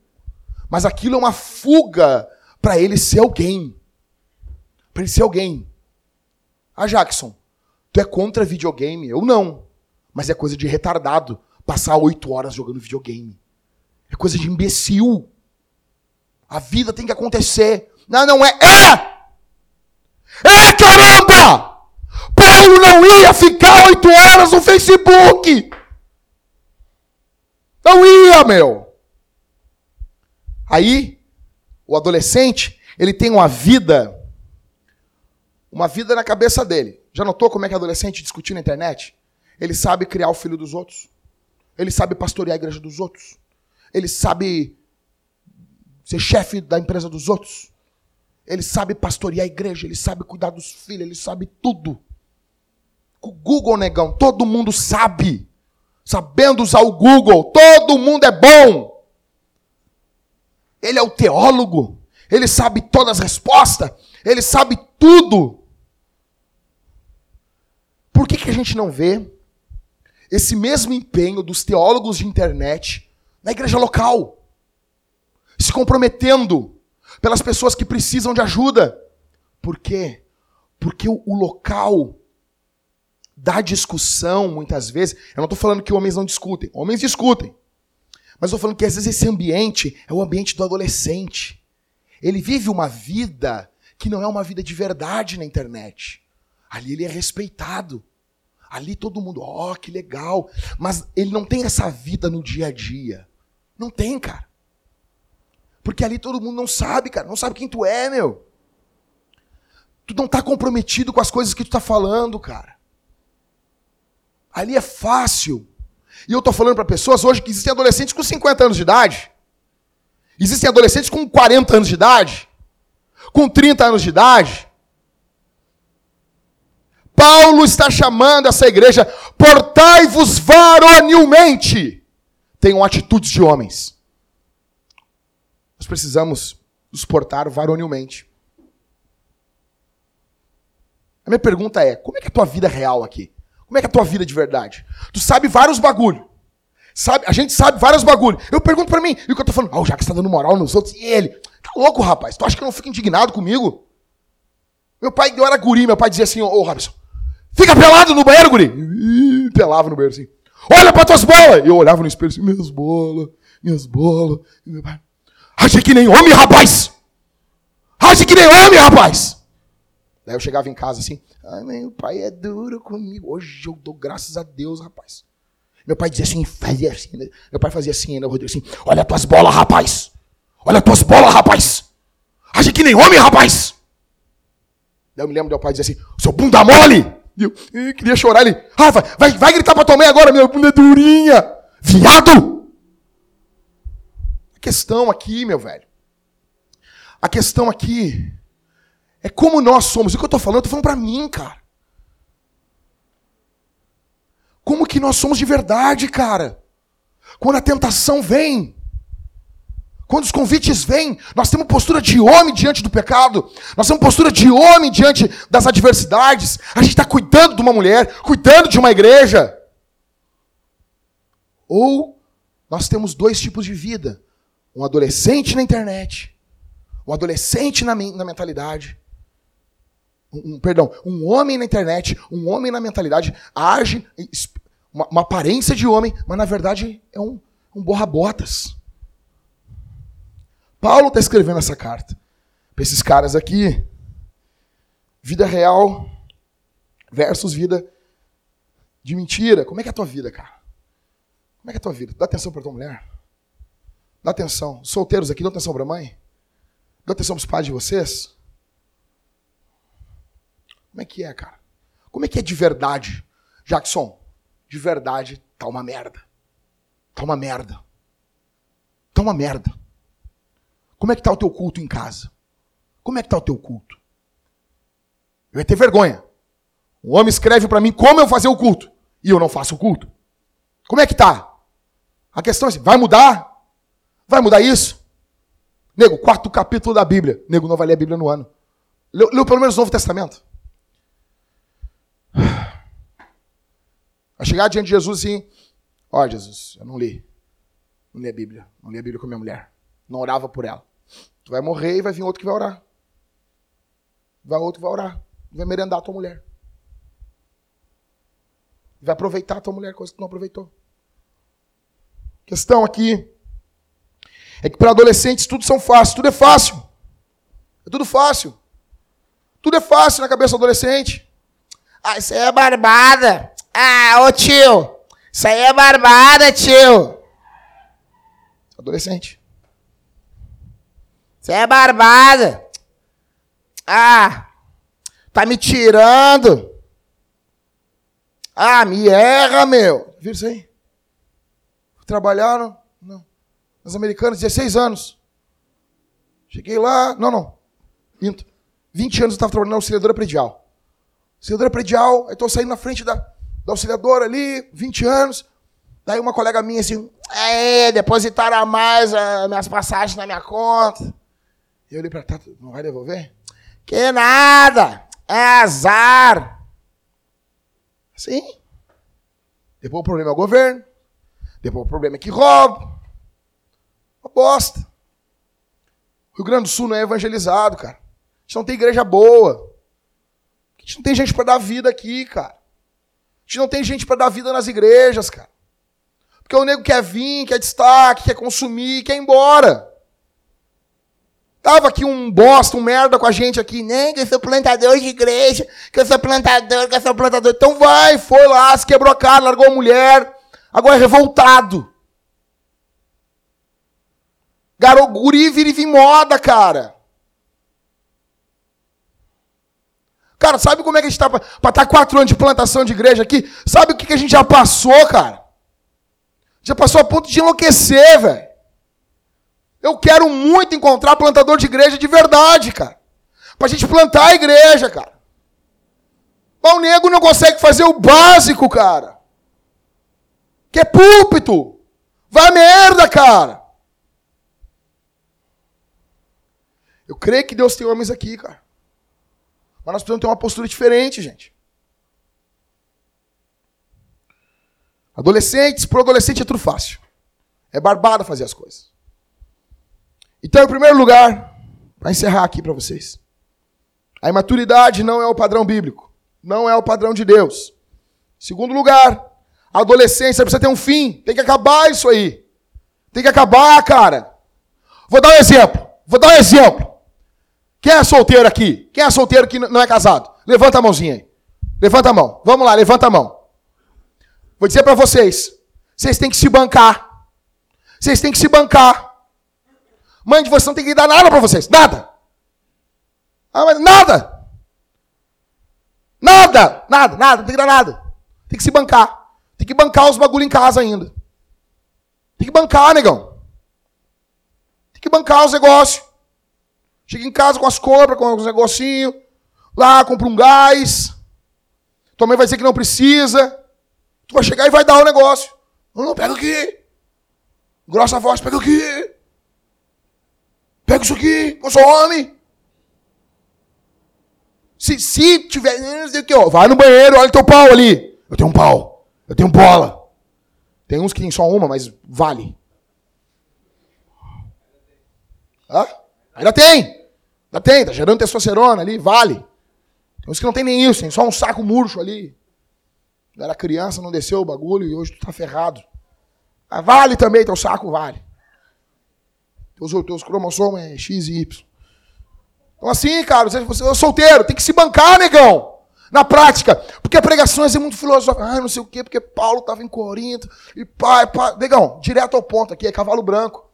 Mas aquilo é uma fuga para ele ser alguém. Para ele ser alguém. Ah, Jackson, tu é contra videogame? Eu não. Mas é coisa de retardado passar oito horas jogando videogame. É coisa de imbecil. A vida tem que acontecer. Não, não é. É! É, caramba! Paulo não ia ficar oito horas no Facebook! Não ia, meu! Aí, o adolescente, ele tem uma vida, uma vida na cabeça dele. Já notou como é que adolescente discutir na internet? Ele sabe criar o filho dos outros. Ele sabe pastorear a igreja dos outros. Ele sabe ser chefe da empresa dos outros. Ele sabe pastorear a igreja, ele sabe cuidar dos filhos, ele sabe tudo. O Google, negão, todo mundo sabe. Sabendo usar o Google, todo mundo é bom. Ele é o teólogo, ele sabe todas as respostas, ele sabe tudo. Por que, que a gente não vê esse mesmo empenho dos teólogos de internet na igreja local? Se comprometendo pelas pessoas que precisam de ajuda. Por quê? Porque o, local da discussão, muitas vezes, eu não estou falando que homens não discutem, homens discutem. Mas estou falando que às vezes esse ambiente é o ambiente do adolescente. Ele vive uma vida que não é uma vida de verdade na internet. Ali ele é respeitado. Ali todo mundo, ó, oh, que legal. Mas ele não tem essa vida no dia a dia. Não tem, cara. Porque ali todo mundo não sabe, cara. Não sabe quem tu é, meu. Tu não tá comprometido com as coisas que tu tá falando, cara. Ali é fácil. E eu tô falando para pessoas hoje que existem adolescentes com 50 anos de idade. Existem adolescentes com 40 anos de idade. Com 30 anos de idade. Paulo está chamando essa igreja, portai-vos varonilmente. Tenham atitudes de homens. Nós precisamos nos portar varonilmente. A minha pergunta é: como é que é a tua vida real aqui? Como é que é a tua vida de verdade? Tu sabe vários bagulho. Sabe, a gente sabe vários bagulho. Eu pergunto para mim, e o que eu tô falando? Ah, o Jacques tá dando moral nos outros. E ele? Tá louco, rapaz? Tu acha que eu não fico indignado comigo? Meu pai, eu era guri, meu pai dizia assim, ô oh, Robson, fica pelado no banheiro, guri. E pelava no banheiro assim. Olha pra tuas bolas! Eu olhava no espelho assim, minhas bolas, minhas bolas. E meu pai, age que nem homem, rapaz! Age que nem homem, rapaz! Daí eu chegava em casa assim, ai, meu pai é duro comigo. Hoje eu dou graças a Deus, rapaz. Meu pai dizia assim, fazia assim. Né? Meu pai fazia assim, né, Rodrigo, assim, olha tuas bolas, rapaz. Olha tuas bolas, rapaz. Age que nem homem, rapaz. Daí eu me lembro do meu pai dizer assim, seu bunda mole. E eu, eu queria chorar ali. Ah, vai, vai, vai gritar pra tua mãe agora, minha bunda é durinha. Viado! A questão aqui, meu velho. A questão aqui é como nós somos. O que eu estou falando, eu estou falando para mim, cara. Como que nós somos de verdade, cara? Quando a tentação vem, quando os convites vêm, nós temos postura de homem diante do pecado, nós temos postura de homem diante das adversidades. A gente está cuidando de uma mulher, cuidando de uma igreja. Ou nós temos dois tipos de vida: um adolescente na internet, um adolescente na, na mentalidade, um, perdão, um homem na internet, um homem na mentalidade, age, uma, uma aparência de homem, mas na verdade é um, um borra-botas. Paulo está escrevendo essa carta para esses caras aqui. Vida real versus vida de mentira. Como é que é a tua vida, cara? Como é que é a tua vida? Dá atenção para tua mulher? Dá atenção. Solteiros aqui, dá atenção para a mãe? Dá atenção para os pais de vocês? Como é que é, cara? Como é que é de verdade? Jackson, de verdade, tá uma merda. Tá uma merda. Tá uma merda. Como é que tá o teu culto em casa? Como é que tá o teu culto? Eu ia ter vergonha. Um homem escreve para mim como eu fazer o culto e eu não faço o culto. Como é que tá? A questão é assim, vai mudar? Vai mudar isso? Nego, quarto capítulo da Bíblia. Nego não vai ler a Bíblia no ano. Leu, leu pelo menos o Novo Testamento. Vai chegar diante de Jesus assim, ó oh, Jesus, eu não li. Não li a Bíblia. Não li a Bíblia com a minha mulher. Não orava por ela. Tu vai morrer e vai vir outro que vai orar. Vai outro que vai orar. Vai merendar a tua mulher. Vai aproveitar a tua mulher, coisa que não aproveitou. Questão aqui é que para adolescentes tudo são fáceis, tudo é fácil. É tudo fácil. Tudo é fácil na cabeça do adolescente. Ah, isso aí é barbada. Ah, ô tio, isso aí é barbada, tio. Adolescente. Isso é barbada. Ah, tá me tirando. Ah, me erra, meu. Viu isso aí? Trabalharam? Não. Os americanos, 16 anos. Cheguei lá. Não, não. Minto. 20 anos eu estava trabalhando na auxiliadora predial. Auxiliadora predial, aí estou saindo na frente da, da auxiliadora ali, 20 anos. Daí uma colega minha assim, é, depositaram a mais as minhas passagens na minha conta. Eu olhei para ela, tá, não vai devolver? Que nada, é azar. Sim. Depois o problema é o governo. Depois o problema é que rouba. Uma bosta. Rio Grande do Sul não é evangelizado, cara. A gente não tem igreja boa. A gente não tem gente para dar vida aqui, cara. A gente não tem gente para dar vida nas igrejas, cara. Porque o nego quer vir, quer destaque, quer consumir, quer ir embora. Tava aqui um bosta, um merda com a gente aqui, nem né? que eu sou plantador de igreja, que eu sou plantador, que eu sou plantador. Então vai, foi lá, se quebrou a cara, largou a mulher, agora é revoltado. Garo, guri vira em moda, cara. Cara, sabe como é que a gente tá para estar tá quatro anos de plantação de igreja aqui? Sabe o que, que a gente já passou, cara? Já passou a ponto de enlouquecer, velho. Eu quero muito encontrar plantador de igreja de verdade, cara. Pra gente plantar a igreja, cara. Mas o nego não consegue fazer o básico, cara. Que é púlpito. Vai merda, cara. Eu creio que Deus tem homens aqui, cara. Mas nós precisamos ter uma postura diferente, gente. Adolescentes, pro adolescente é tudo fácil. É barbada fazer as coisas. Então, em primeiro lugar, para encerrar aqui para vocês, a imaturidade não é o padrão bíblico, não é o padrão de Deus. Segundo lugar, a adolescência precisa ter um fim, tem que acabar isso aí. Tem que acabar, cara. Vou dar um exemplo. Vou dar um exemplo. Quem é solteiro aqui? Quem é solteiro que não é casado? Levanta a mãozinha aí. Levanta a mão. Vamos lá, levanta a mão. Vou dizer para vocês. Vocês têm que se bancar. Vocês têm que se bancar. Mãe de vocês não tem que dar nada para vocês. Nada. Ah, nada. Nada. Nada, nada. Não tem que dar nada. Tem que se bancar. Tem que bancar os bagulho em casa ainda. Tem que bancar, negão. Tem que bancar os negócios. Chega em casa com as compras, com os negocinhos. Lá, compra um gás. Tua mãe vai dizer que não precisa. Tu vai chegar e vai dar o negócio. Não, não, pega aqui. Grossa voz, pega aqui. Pega isso aqui, eu sou homem. Se, se tiver. Vai no banheiro, olha teu pau ali. Eu tenho um pau. Eu tenho bola. Tem uns que tem só uma, mas vale. Hã? Ainda tem. Ainda tem, tá gerando testosterona ali, vale. Tem uns que não tem nem isso, tem só um saco murcho ali. Era criança, não desceu o bagulho e hoje tu tá ferrado. Mas vale também, teu saco vale. Teus, teus cromossomos é X e Y. Então, assim, cara, você, você é solteiro, tem que se bancar, negão. Na prática. Porque a pregação é muito filosófica. Ah, não sei o quê, porque Paulo estava em Corinto. E pai, pai. Negão, direto ao ponto aqui, é cavalo branco.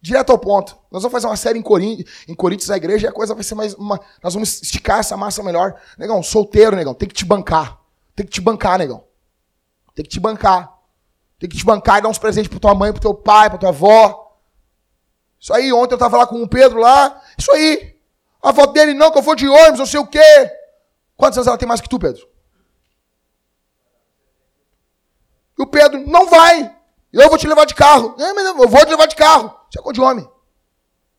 Direto ao ponto. Nós vamos fazer uma série em Coríntios, em a igreja, e a coisa vai ser mais. Uma, nós vamos esticar essa massa melhor. Negão, solteiro, negão, tem que te bancar. Tem que te bancar, negão. Tem que te bancar. Tem que te bancar e dar uns presentes pra tua mãe, pro teu pai, pra tua avó. Isso aí, ontem eu estava lá com o Pedro lá. Isso aí. A foto dele, não, que eu vou de ônibus, não sei o quê. Quantos anos ela tem mais que tu, Pedro? E o Pedro, não vai. Eu vou te levar de carro. É, mas eu vou te levar de carro. Você é de homem.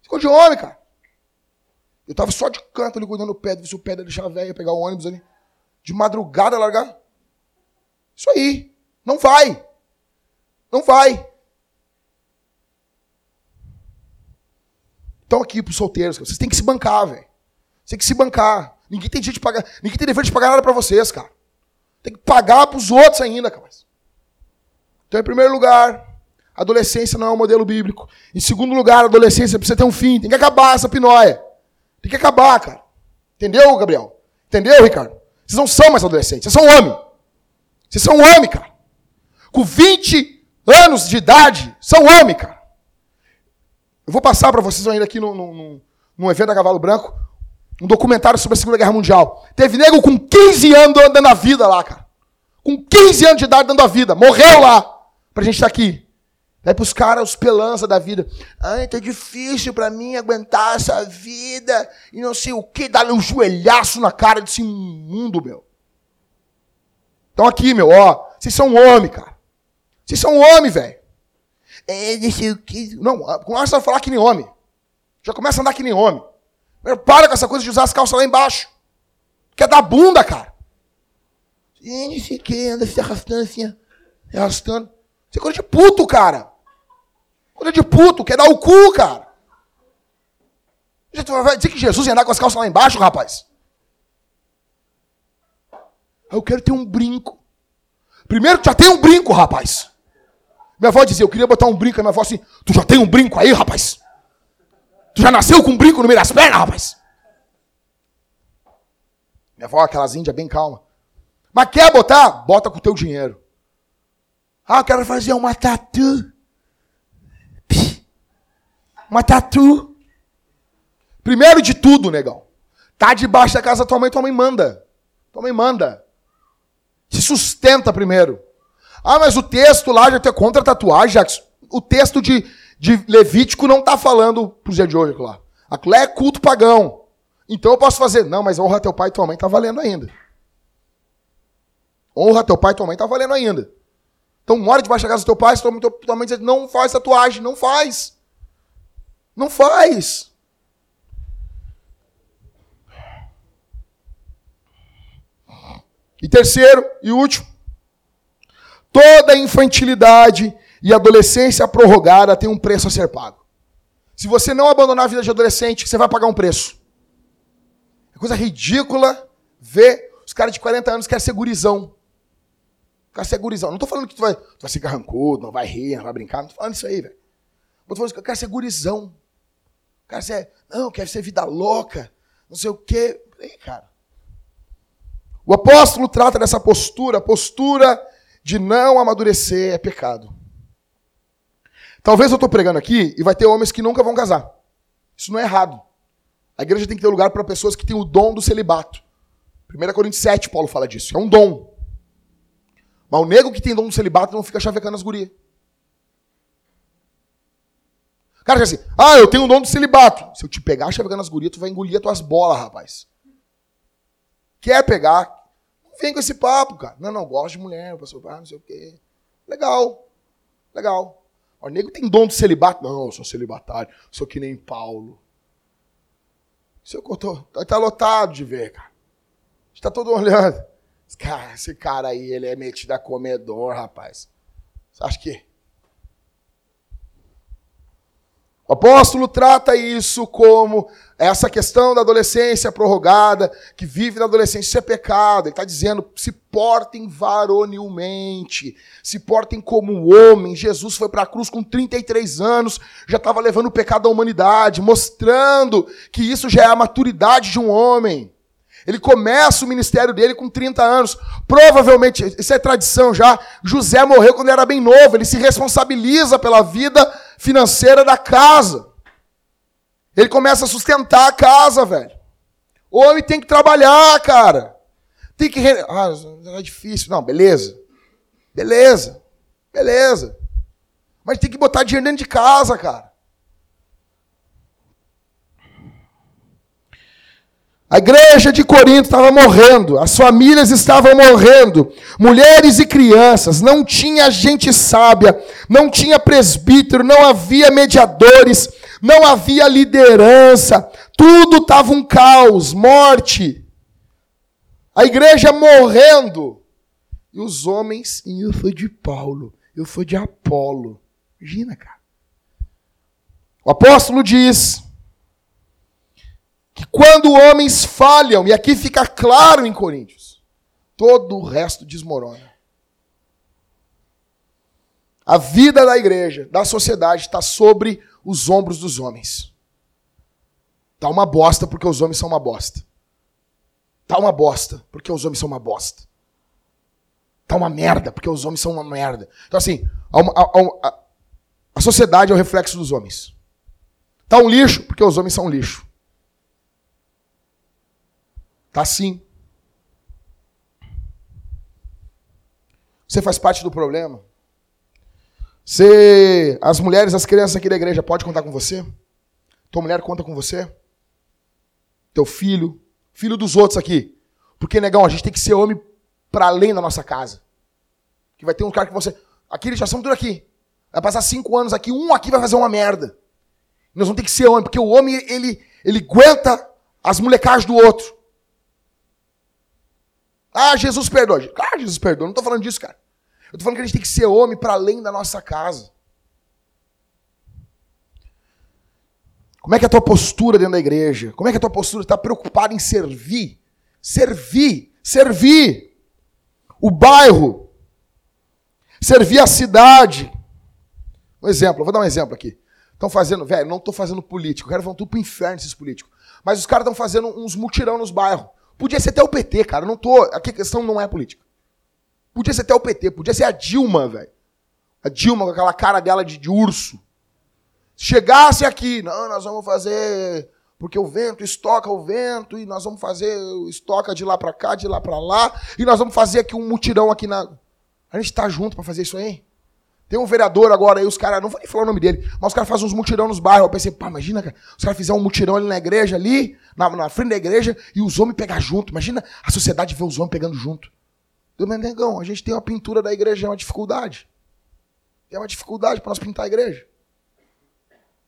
Você é de homem, cara. Eu tava só de canto ali cuidando do Pedro, se o Pedro deixar a velha pegar o ônibus ali. De madrugada largar. Isso aí. Não vai. Não vai. Então, aqui pros solteiros, vocês têm que se bancar, velho. Você tem que se bancar. Ninguém tem de pagar. Ninguém tem dever de pagar nada para vocês, cara. Tem que pagar pros outros ainda, cara. Então, em primeiro lugar, adolescência não é um modelo bíblico. Em segundo lugar, adolescência precisa ter um fim. Tem que acabar essa pinóia. Tem que acabar, cara. Entendeu, Gabriel? Entendeu, Ricardo? Vocês não são mais adolescentes. Vocês são homem. Vocês são homem, cara. Com 20 anos de idade, são homem, cara. Eu vou passar para vocês ainda aqui num, num, evento da Cavalo Branco um documentário sobre a Segunda Guerra Mundial. Teve nego com 15 anos dando a vida lá, cara. Com 15 anos de idade dando a vida. Morreu lá. Pra gente estar tá aqui. Aí pros caras, os pelança da vida. Ai, tá difícil para mim aguentar essa vida. E não sei o que, dar um joelhaço na cara desse mundo, meu. Então aqui, meu, ó. Vocês são homem, cara. Vocês são homem, velho. É, não sei o que. Não, começa a falar que nem homem. Já começa a andar que nem homem. Para com essa coisa de usar as calças lá embaixo. Quer dar bunda, cara. E não sei o que, anda se arrastando assim, arrastando. Você é coisa de puto, cara. Coisa de puto, quer dar o cu, cara. Vai dizer que Jesus ia andar com as calças lá embaixo, rapaz? Eu quero ter um brinco. Primeiro, tu já tem um brinco, rapaz. Minha avó dizia, eu queria botar um brinco. Minha avó assim, tu já tem um brinco aí, rapaz? Tu já nasceu com um brinco no meio das pernas, rapaz? Minha avó, aquelas índias bem calma. Mas quer botar? Bota com o teu dinheiro. Ah, eu quero fazer uma tatu. Uma tatu. Primeiro de tudo, negão. Tá debaixo da casa da tua mãe, tua mãe manda. Tua mãe manda. Se sustenta primeiro. Ah, mas o texto lá já tem contra a tatuagem, Jackson. O texto de, de Levítico não está falando pro dia de hoje, aquilo lá. Aquilo é culto pagão. Então eu posso fazer. Não, mas honra teu pai e tua mãe tá valendo ainda. Honra teu pai e tua mãe tá valendo ainda. Então mora debaixo da casa do teu pai, tua, tua mãe diz, não faz tatuagem, não faz. Não faz. E terceiro e último, Toda infantilidade e adolescência prorrogada tem um preço a ser pago. Se você não abandonar a vida de adolescente, você vai pagar um preço. É coisa ridícula ver os caras de 40 anos que querem ser gurizão. Quer ser gurizão. Não tô falando que tu vai, tu vai ser carrancudo, não vai rir, não vai brincar. Não tô falando isso aí, velho. Eu tô falando que eu quero ser gurizão. Quero ser, não, quero ser vida louca. Não sei o quê. Ei, cara. O apóstolo trata dessa postura, postura de não amadurecer é pecado. Talvez eu estou pregando aqui e vai ter homens que nunca vão casar. Isso não é errado. A igreja tem que ter lugar para pessoas que têm o dom do celibato. 1 Coríntios 7, Paulo fala disso. É um dom. Mas o nego que tem dom do celibato não fica chavecando as gurias. O cara assim, ah, eu tenho um dom do celibato. Se eu te pegar chavecando as gurias, tu vai engolir as tuas bolas, rapaz. Quer pegar, Vem com esse papo, cara. Não, não, gosto de mulher, pastor, ah, não sei o quê. Legal, legal. O nego tem dom de celibato. Não, eu sou celibatário, sou que nem Paulo. Isso eu tô, tá lotado de ver, cara. Está todo olhando. Cara, esse cara aí, ele é metido a comedor, rapaz. Você acha que O apóstolo trata isso como essa questão da adolescência prorrogada, que vive na adolescência, isso é pecado. Ele está dizendo: se portem varonilmente, se portem como homem. Jesus foi para a cruz com 33 anos, já estava levando o pecado à humanidade, mostrando que isso já é a maturidade de um homem. Ele começa o ministério dele com 30 anos. Provavelmente, isso é tradição já. José morreu quando era bem novo. Ele se responsabiliza pela vida financeira da casa. Ele começa a sustentar a casa, velho. O homem tem que trabalhar, cara. Tem que. Ah, é difícil. Não, beleza. Beleza. Beleza. Mas tem que botar dinheiro dentro de casa, cara. A igreja de Corinto estava morrendo, as famílias estavam morrendo, mulheres e crianças, não tinha gente sábia, não tinha presbítero, não havia mediadores, não havia liderança, tudo estava um caos, morte. A igreja morrendo. E os homens, e eu sou de Paulo, eu sou de Apolo. Imagina, cara. O apóstolo diz: que quando homens falham, e aqui fica claro em Coríntios, todo o resto desmorona. A vida da igreja, da sociedade, está sobre os ombros dos homens. Está uma bosta porque os homens são uma bosta. Está uma bosta porque os homens são uma bosta. Está uma merda porque os homens são uma merda. Então, assim, a, a, a, a sociedade é o reflexo dos homens. Está um lixo porque os homens são um lixo. Tá sim. Você faz parte do problema. Se as mulheres, as crianças aqui da igreja, pode contar com você? Tua mulher conta com você? Teu filho? Filho dos outros aqui. Porque, negão, a gente tem que ser homem para além da nossa casa. Que vai ter um cara que você. Aqui eles já são tudo aqui. Vai passar cinco anos aqui, um aqui vai fazer uma merda. Nós vamos ter que ser homem, porque o homem, ele, ele aguenta as molecagens do outro. Ah, Jesus perdoa. Claro, Jesus perdoa. Não estou falando disso, cara. Eu estou falando que a gente tem que ser homem para além da nossa casa. Como é que é a tua postura dentro da igreja? Como é que é a tua postura? Está preocupado em servir? Servir. Servir. O bairro. Servir a cidade. Um exemplo, vou dar um exemplo aqui. Estão fazendo, velho, não estou fazendo político. Eu quero vão tudo pro inferno esses políticos. Mas os caras estão fazendo uns mutirão nos bairros. Podia ser até o PT, cara. não tô. Aqui a questão não é política. Podia ser até o PT, podia ser a Dilma, velho. A Dilma com aquela cara dela de, de urso. Chegasse aqui, não, nós vamos fazer porque o vento estoca o vento e nós vamos fazer estoca de lá para cá, de lá para lá e nós vamos fazer aqui um mutirão aqui na. A gente tá junto para fazer isso aí. Tem um vereador agora aí, os caras, não vou nem falar o nome dele, mas os caras fazem uns mutirão nos bairros. Eu pensei, pá, imagina, cara, os caras fizeram um mutirão ali na igreja, ali, na, na frente da igreja, e os homens pegar junto. Imagina a sociedade ver os homens pegando junto. Do Mendegão, a gente tem uma pintura da igreja, é uma dificuldade. É uma dificuldade para nós pintar a igreja.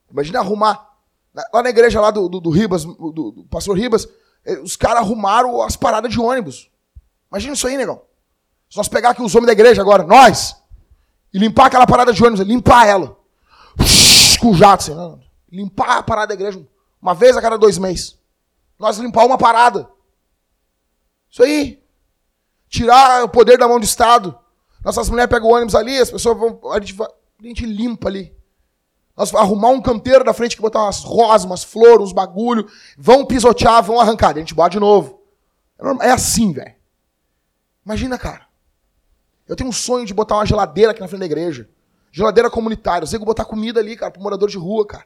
Imagina arrumar. Lá na igreja lá do, do, do Ribas, do, do, pastor Ribas, eh, os caras arrumaram as paradas de ônibus. Imagina isso aí, negão. Se nós pegar aqui os homens da igreja agora, nós, e limpar aquela parada de ônibus, limpar ela. Com o jato, assim, não. limpar a parada da igreja uma vez a cada dois meses. Nós limpar uma parada. Isso aí. Tirar o poder da mão do Estado. Nossas mulheres pegam o ônibus ali, as pessoas vão. A gente, a gente limpa ali. Nós arrumar um canteiro da frente que botar umas rosas, umas flores, uns bagulho. Vão pisotear, vão arrancar. A gente bota de novo. É, é assim, velho. Imagina, cara. Eu tenho um sonho de botar uma geladeira aqui na frente da igreja. Geladeira comunitária. Eu sei que botar comida ali, cara, pro morador de rua, cara.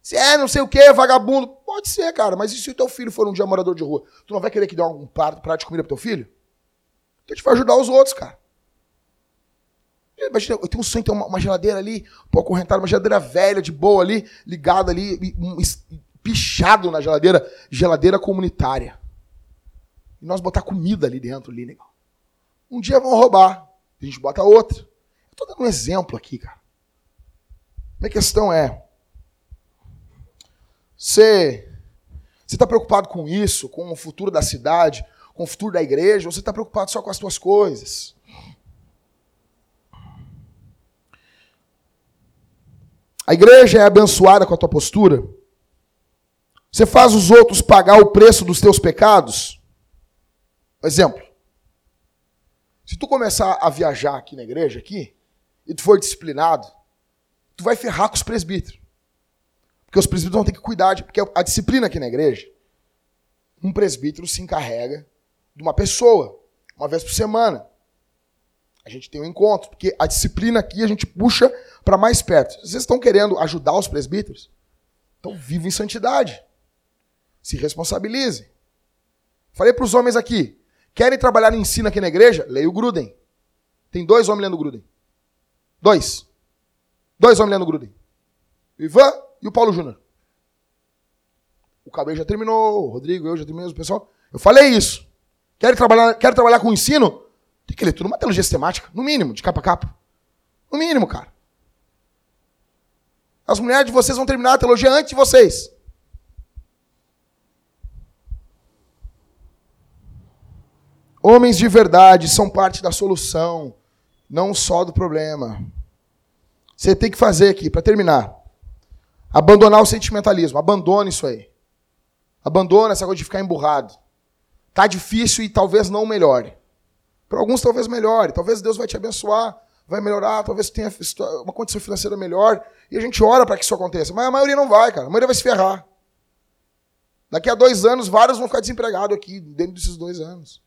Se é não sei o que, vagabundo. Pode ser, cara. Mas e se o teu filho for um dia morador de rua? Tu não vai querer que dê um prato, de comida pro teu filho? Então a gente vai ajudar os outros, cara. Imagina, eu tenho um sonho de ter uma, uma geladeira ali, um pouco correntada, uma geladeira velha, de boa ali, ligada ali, pichado na geladeira, geladeira comunitária. E nós botar comida ali dentro, ali, legal. Um dia vão roubar, a gente bota outra. Estou dando um exemplo aqui, cara. Minha questão é: você está preocupado com isso, com o futuro da cidade, com o futuro da igreja, ou você está preocupado só com as suas coisas? A igreja é abençoada com a tua postura? Você faz os outros pagar o preço dos teus pecados? Exemplo. Se tu começar a viajar aqui na igreja, aqui, e tu for disciplinado, tu vai ferrar com os presbíteros. Porque os presbíteros vão ter que cuidar, de, porque a disciplina aqui na igreja, um presbítero se encarrega de uma pessoa, uma vez por semana. A gente tem um encontro, porque a disciplina aqui a gente puxa para mais perto. Vocês estão querendo ajudar os presbíteros? Então vivam em santidade. Se responsabilizem. Falei para os homens aqui, Querem trabalhar no ensino aqui na igreja? Leia o Gruden. Tem dois homens lendo Gruden. Dois. Dois homens lendo Gruden. O Ivan e o Paulo Júnior. O Cabelo já terminou, o Rodrigo, eu já terminei, o pessoal. Eu falei isso. Querem trabalhar, querem trabalhar com ensino? Tem que ler tudo uma teologia sistemática, no mínimo, de capa a capa. No mínimo, cara. As mulheres de vocês vão terminar a teologia antes de vocês. Homens de verdade são parte da solução, não só do problema. Você tem que fazer aqui, para terminar. Abandonar o sentimentalismo. Abandone isso aí. Abandona essa coisa de ficar emburrado. Tá difícil e talvez não melhore. Para alguns talvez melhore. Talvez Deus vai te abençoar, vai melhorar, talvez tenha uma condição financeira melhor. E a gente ora para que isso aconteça. Mas a maioria não vai, cara. A maioria vai se ferrar. Daqui a dois anos, vários vão ficar desempregados aqui, dentro desses dois anos.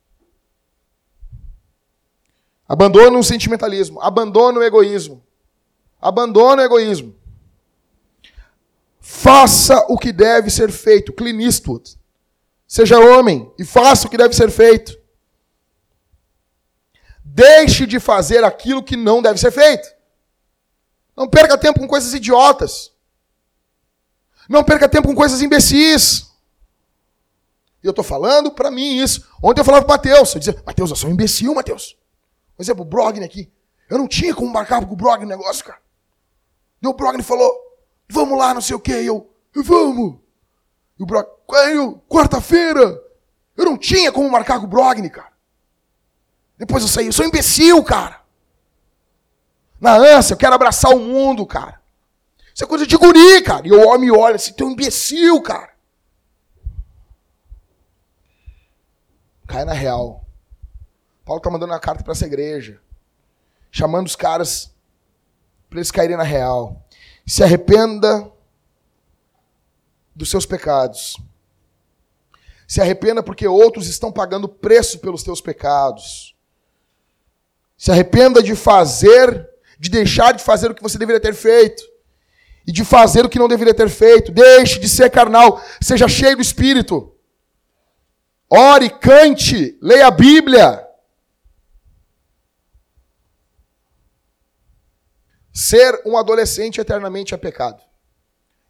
Abandona o sentimentalismo. Abandona o egoísmo. Abandona o egoísmo. Faça o que deve ser feito. Clint Eastwood. Seja homem e faça o que deve ser feito. Deixe de fazer aquilo que não deve ser feito. Não perca tempo com coisas idiotas. Não perca tempo com coisas imbecis. E eu estou falando para mim isso. Ontem eu falava para o Matheus. Eu dizia, Matheus, eu sou um imbecil, Matheus. Por exemplo, o Brogni aqui. Eu não tinha como marcar com o Brogni negócio, cara. E o Brogni falou, vamos lá, não sei o quê. E eu, vamos. E o Brogni, quarta-feira. Eu não tinha como marcar com o Brogni, cara. Depois eu saí, eu sou um imbecil, cara. Na ânsia, eu quero abraçar o mundo, cara. Isso é coisa de guri, cara. E o homem olha assim, tem um imbecil, cara. Cai na real. Paulo está mandando uma carta para essa igreja, chamando os caras para eles caírem na real. Se arrependa dos seus pecados. Se arrependa porque outros estão pagando preço pelos teus pecados. Se arrependa de fazer, de deixar de fazer o que você deveria ter feito. E de fazer o que não deveria ter feito. Deixe de ser carnal. Seja cheio do Espírito. Ore, cante, leia a Bíblia. Ser um adolescente eternamente é pecado.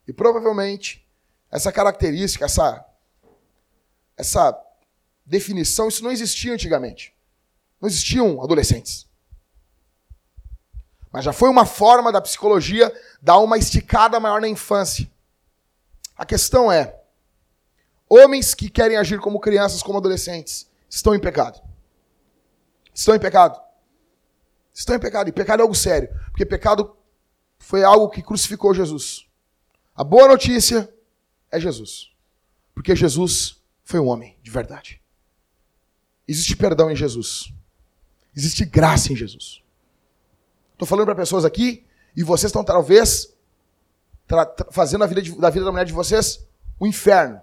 E provavelmente essa característica, essa essa definição, isso não existia antigamente. Não existiam adolescentes. Mas já foi uma forma da psicologia dar uma esticada maior na infância. A questão é: homens que querem agir como crianças, como adolescentes, estão em pecado. Estão em pecado estão em pecado. E pecado é algo sério. Porque pecado foi algo que crucificou Jesus. A boa notícia é Jesus. Porque Jesus foi um homem de verdade. Existe perdão em Jesus. Existe graça em Jesus. Estou falando para pessoas aqui e vocês estão talvez fazendo a vida de, da vida da mulher de vocês o um inferno.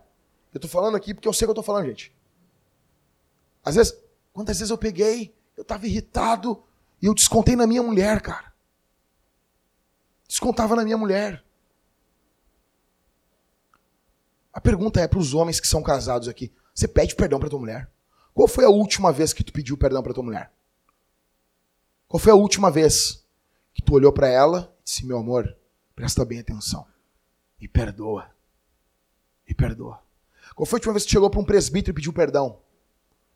Eu estou falando aqui porque eu sei que eu estou falando, gente. Às vezes, quantas vezes eu peguei, eu estava irritado, e eu descontei na minha mulher, cara. Descontava na minha mulher. A pergunta é para os homens que são casados aqui: você pede perdão para tua mulher? Qual foi a última vez que tu pediu perdão para tua mulher? Qual foi a última vez que tu olhou para ela e disse: meu amor, presta bem atenção e perdoa? E perdoa. Qual foi a última vez que tu chegou para um presbítero e pediu perdão?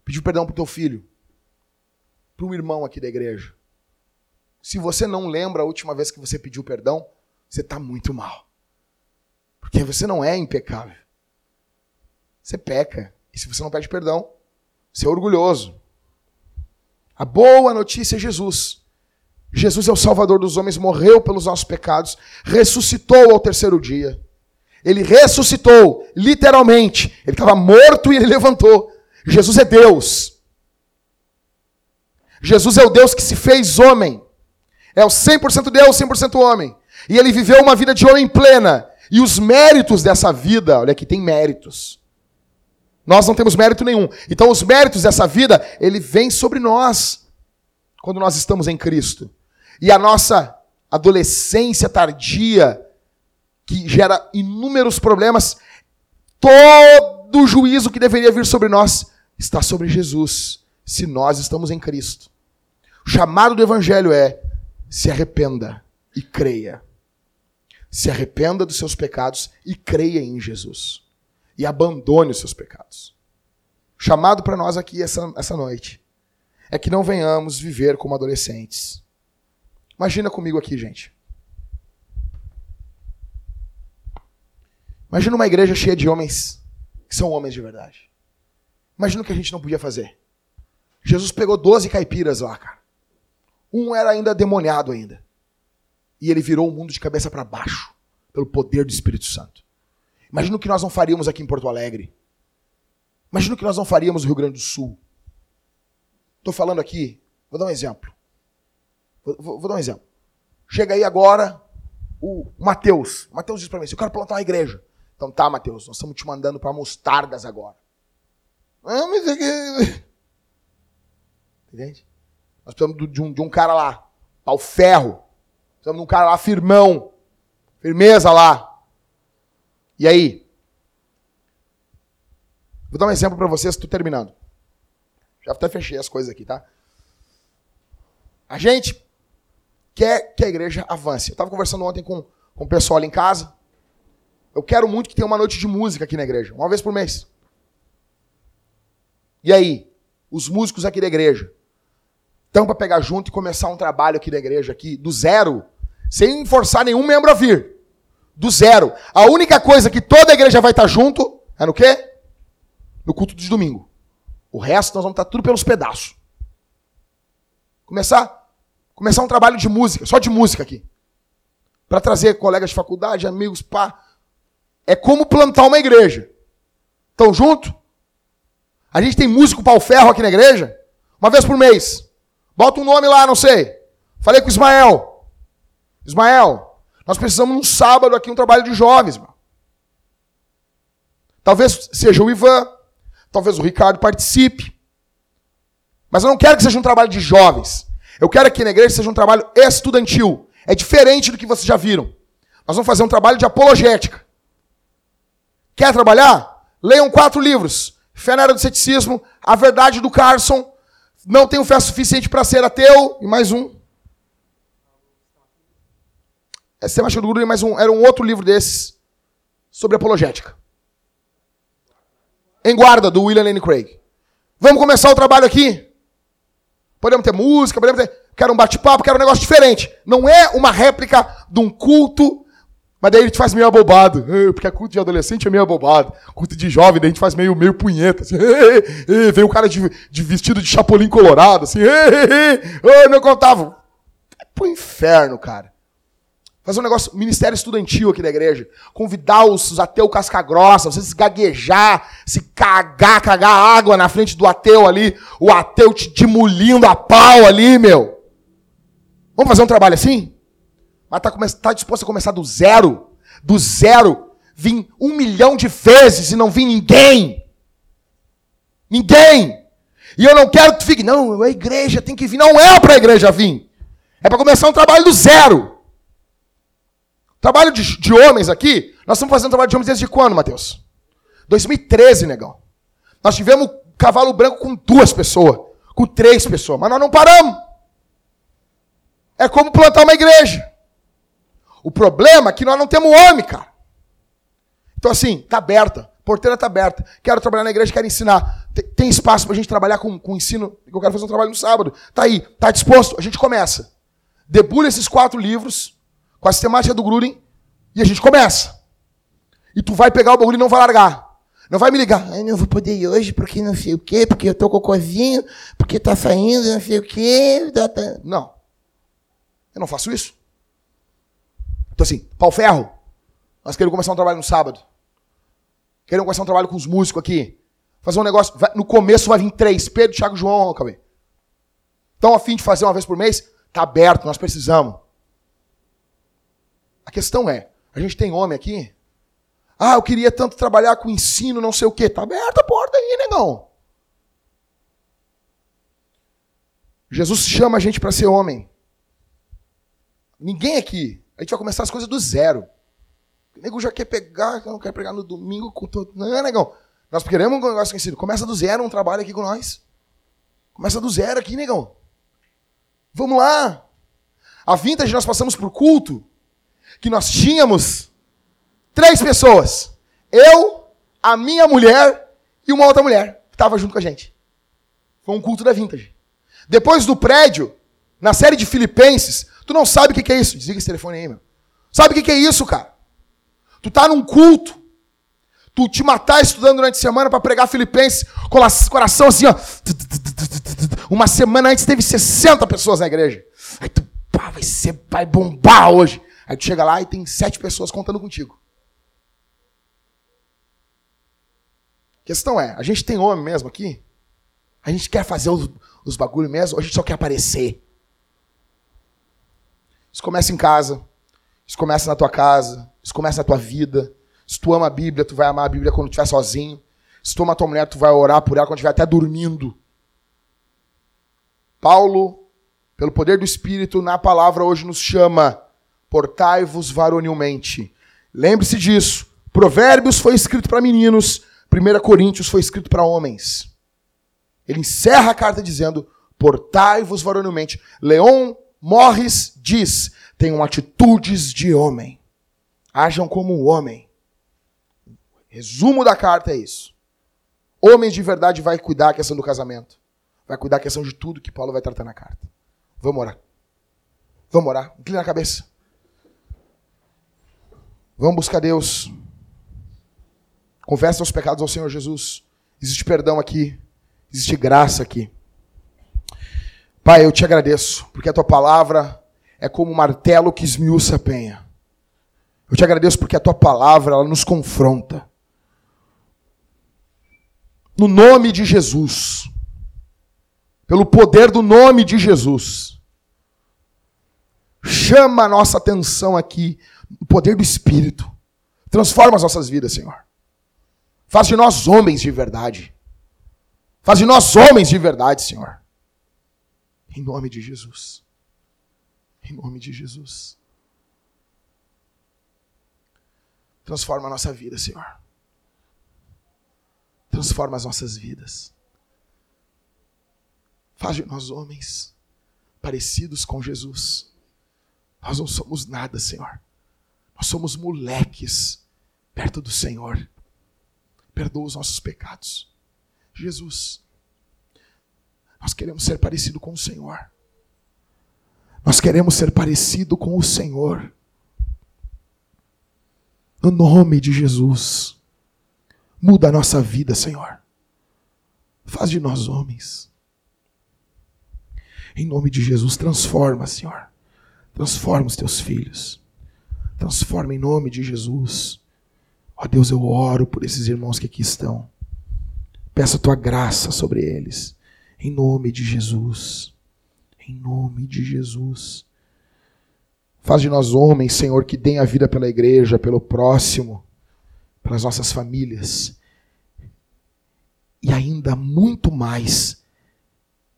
Pediu perdão para teu filho? Para um irmão aqui da igreja? Se você não lembra a última vez que você pediu perdão, você está muito mal. Porque você não é impecável. Você peca. E se você não pede perdão, você é orgulhoso. A boa notícia é Jesus. Jesus é o Salvador dos homens, morreu pelos nossos pecados, ressuscitou ao terceiro dia. Ele ressuscitou, literalmente. Ele estava morto e ele levantou. Jesus é Deus. Jesus é o Deus que se fez homem. É o 100% Deus, 100% homem. E ele viveu uma vida de homem plena. E os méritos dessa vida, olha aqui, tem méritos. Nós não temos mérito nenhum. Então os méritos dessa vida, ele vem sobre nós quando nós estamos em Cristo. E a nossa adolescência tardia, que gera inúmeros problemas, todo o juízo que deveria vir sobre nós está sobre Jesus, se nós estamos em Cristo. O chamado do evangelho é se arrependa e creia. Se arrependa dos seus pecados e creia em Jesus. E abandone os seus pecados. O chamado para nós aqui essa, essa noite é que não venhamos viver como adolescentes. Imagina comigo aqui, gente. Imagina uma igreja cheia de homens que são homens de verdade. Imagina o que a gente não podia fazer. Jesus pegou 12 caipiras lá, cara. Um era ainda demoniado ainda. E ele virou o mundo de cabeça para baixo, pelo poder do Espírito Santo. Imagina o que nós não faríamos aqui em Porto Alegre. Imagina o que nós não faríamos no Rio Grande do Sul. Estou falando aqui, vou dar um exemplo. Vou, vou, dar um exemplo. Chega aí agora o Mateus. Mateus diz para mim: eu quero plantar uma igreja. Então tá, Mateus, nós estamos te mandando para Mostardas agora. Ah, mas é que. <laughs> Entende? Nós precisamos de um, de um cara lá, pau ferro. Precisamos de um cara lá firmão. Firmeza lá. E aí? Vou dar um exemplo para vocês, estou terminando. Já até fechei as coisas aqui, tá? A gente quer que a igreja avance. Eu estava conversando ontem com, com o pessoal ali em casa. Eu quero muito que tenha uma noite de música aqui na igreja, uma vez por mês. E aí, os músicos aqui da igreja estão para pegar junto e começar um trabalho aqui da igreja aqui do zero, sem forçar nenhum membro a vir. Do zero. A única coisa que toda a igreja vai estar junto é no quê? No culto de domingo. O resto nós vamos estar tudo pelos pedaços. Começar começar um trabalho de música, só de música aqui. Para trazer colegas de faculdade, amigos, pá. É como plantar uma igreja. Estão junto? A gente tem músico pau ferro aqui na igreja? Uma vez por mês. Bota um nome lá, não sei. Falei com o Ismael. Ismael, nós precisamos num sábado aqui um trabalho de jovens, mano. Talvez seja o Ivan, talvez o Ricardo participe. Mas eu não quero que seja um trabalho de jovens. Eu quero que na igreja seja um trabalho estudantil. É diferente do que vocês já viram. Nós vamos fazer um trabalho de apologética. Quer trabalhar? Leiam quatro livros. Fé na era do ceticismo, A Verdade do Carson, Não Tenho Fé Suficiente para Ser Ateu, e mais um. É Sistema do Guru e mais um. Era um outro livro desses sobre apologética. Em Guarda, do William Lane Craig. Vamos começar o trabalho aqui? Podemos ter música, podemos ter. Quero um bate-papo, quero um negócio diferente. Não é uma réplica de um culto, mas daí a gente faz meio abobado. Porque culto de adolescente é meio abobado. Culto de jovem, daí a gente faz meio, meio punheta. Assim, vem o cara de, de, vestido de chapolim colorado, assim. Ei, não contava. É pro inferno, cara. Fazer um negócio, ministério estudantil aqui da igreja. Convidar os ateus casca-grossa, você se gaguejar, se cagar, cagar água na frente do ateu ali, o ateu te demolindo a pau ali, meu. Vamos fazer um trabalho assim? Mas tá, disposto a começar do zero? Do zero? Vim um milhão de vezes e não vi ninguém. Ninguém. E eu não quero que tu fique, não, a igreja tem que vir. Não é para a igreja vir. É para começar um trabalho do zero. Trabalho de, de homens aqui, nós estamos fazendo trabalho de homens desde quando, Mateus? 2013, negão. Nós tivemos cavalo branco com duas pessoas, com três pessoas, mas nós não paramos. É como plantar uma igreja. O problema é que nós não temos homem, cara. Então, assim, tá aberta. Porteira tá aberta. Quero trabalhar na igreja, quero ensinar. Tem, tem espaço pra gente trabalhar com, com ensino. Eu quero fazer um trabalho no sábado. Tá aí, tá disposto? A gente começa. Debulha esses quatro livros com a sistemática do Gruden e a gente começa. E tu vai pegar o bagulho e não vai largar. Não vai me ligar. Ai, não vou poder ir hoje porque não sei o quê, porque eu tô cocôzinho, porque tá saindo, não sei o quê. Não. Eu não faço isso. Então assim, pau ferro. Nós queremos começar um trabalho no sábado. Queremos começar um trabalho com os músicos aqui. Fazer um negócio. no começo vai vir três. Pedro, Thiago, João, acabei. Estão a fim de fazer uma vez por mês? Tá aberto, nós precisamos. A questão é, a gente tem homem aqui? Ah, eu queria tanto trabalhar com ensino, não sei o quê. Tá aberta a porta aí, negão. Jesus chama a gente para ser homem. Ninguém aqui. A gente vai começar as coisas do zero. O nego já quer pegar, não quer pegar no domingo com todo. Não, negão. Nós queremos um negócio conhecido. Começa do zero um trabalho aqui com nós. Começa do zero aqui, negão. Vamos lá. A vintage nós passamos por culto que nós tínhamos três pessoas. Eu, a minha mulher e uma outra mulher que estava junto com a gente. Foi um culto da vintage. Depois do prédio, na série de Filipenses, tu não sabe o que é isso. Desliga esse telefone aí, meu. Sabe o que é isso, cara? Tu tá num culto, tu te matar estudando durante a semana para pregar Filipenses, coração assim, ó. Uma semana antes teve 60 pessoas na igreja. Aí tu, pá, vai ser, vai bombar hoje. Aí tu chega lá e tem sete pessoas contando contigo. A questão é, a gente tem homem mesmo aqui? A gente quer fazer os, os bagulho mesmo ou a gente só quer aparecer? Isso começa em casa. Isso começa na tua casa. Isso começa na tua vida. Se tu ama a Bíblia, tu vai amar a Bíblia quando estiver sozinho. Se tu ama a tua mulher, tu vai orar por ela quando estiver até dormindo. Paulo, pelo poder do Espírito, na palavra hoje nos chama portai-vos varonilmente. Lembre-se disso. Provérbios foi escrito para meninos, 1 Coríntios foi escrito para homens. Ele encerra a carta dizendo: Portai-vos varonilmente. Leon Morris diz: tenham atitudes de homem. Ajam como um homem. Resumo da carta é isso. Homem de verdade vai cuidar da questão do casamento. Vai cuidar da questão de tudo que Paulo vai tratar na carta. Vamos orar. Vamos orar. Inclina a cabeça. Vamos buscar Deus. Confessa os pecados ao Senhor Jesus. Existe perdão aqui. Existe graça aqui. Pai, eu te agradeço, porque a tua palavra é como um martelo que esmiuça a penha. Eu te agradeço porque a tua palavra ela nos confronta. No nome de Jesus, pelo poder do nome de Jesus, chama a nossa atenção aqui, o poder do Espírito. Transforma as nossas vidas, Senhor. Faz de nós homens de verdade. Faz de nós homens de verdade, Senhor. Em nome de Jesus. Em nome de Jesus. Transforma a nossa vida, Senhor. Transforma as nossas vidas. Faz de nós homens parecidos com Jesus. Nós não somos nada, Senhor. Nós somos moleques perto do Senhor. Perdoa os nossos pecados. Jesus, nós queremos ser parecido com o Senhor. Nós queremos ser parecido com o Senhor. No nome de Jesus. Muda a nossa vida, Senhor. Faz de nós homens. Em nome de Jesus, transforma, Senhor. Transforma os teus filhos. Transforma em nome de Jesus. Ó Deus, eu oro por esses irmãos que aqui estão. Peço a tua graça sobre eles. Em nome de Jesus. Em nome de Jesus. Faz de nós homens, Senhor, que deem a vida pela igreja, pelo próximo, pelas nossas famílias. E ainda muito mais,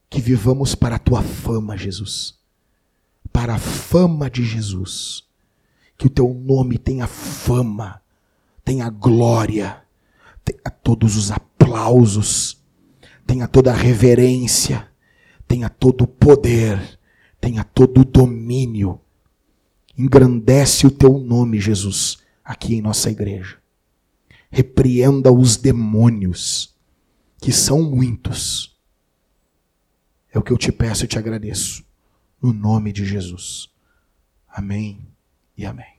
que vivamos para a tua fama, Jesus. Para a fama de Jesus. Que o teu nome tenha fama, tenha glória, tenha todos os aplausos, tenha toda a reverência tenha todo o poder, tenha todo o domínio. Engrandece o teu nome, Jesus, aqui em nossa igreja. Repreenda os demônios, que são muitos. É o que eu te peço e te agradeço, no nome de Jesus. Amém e amém.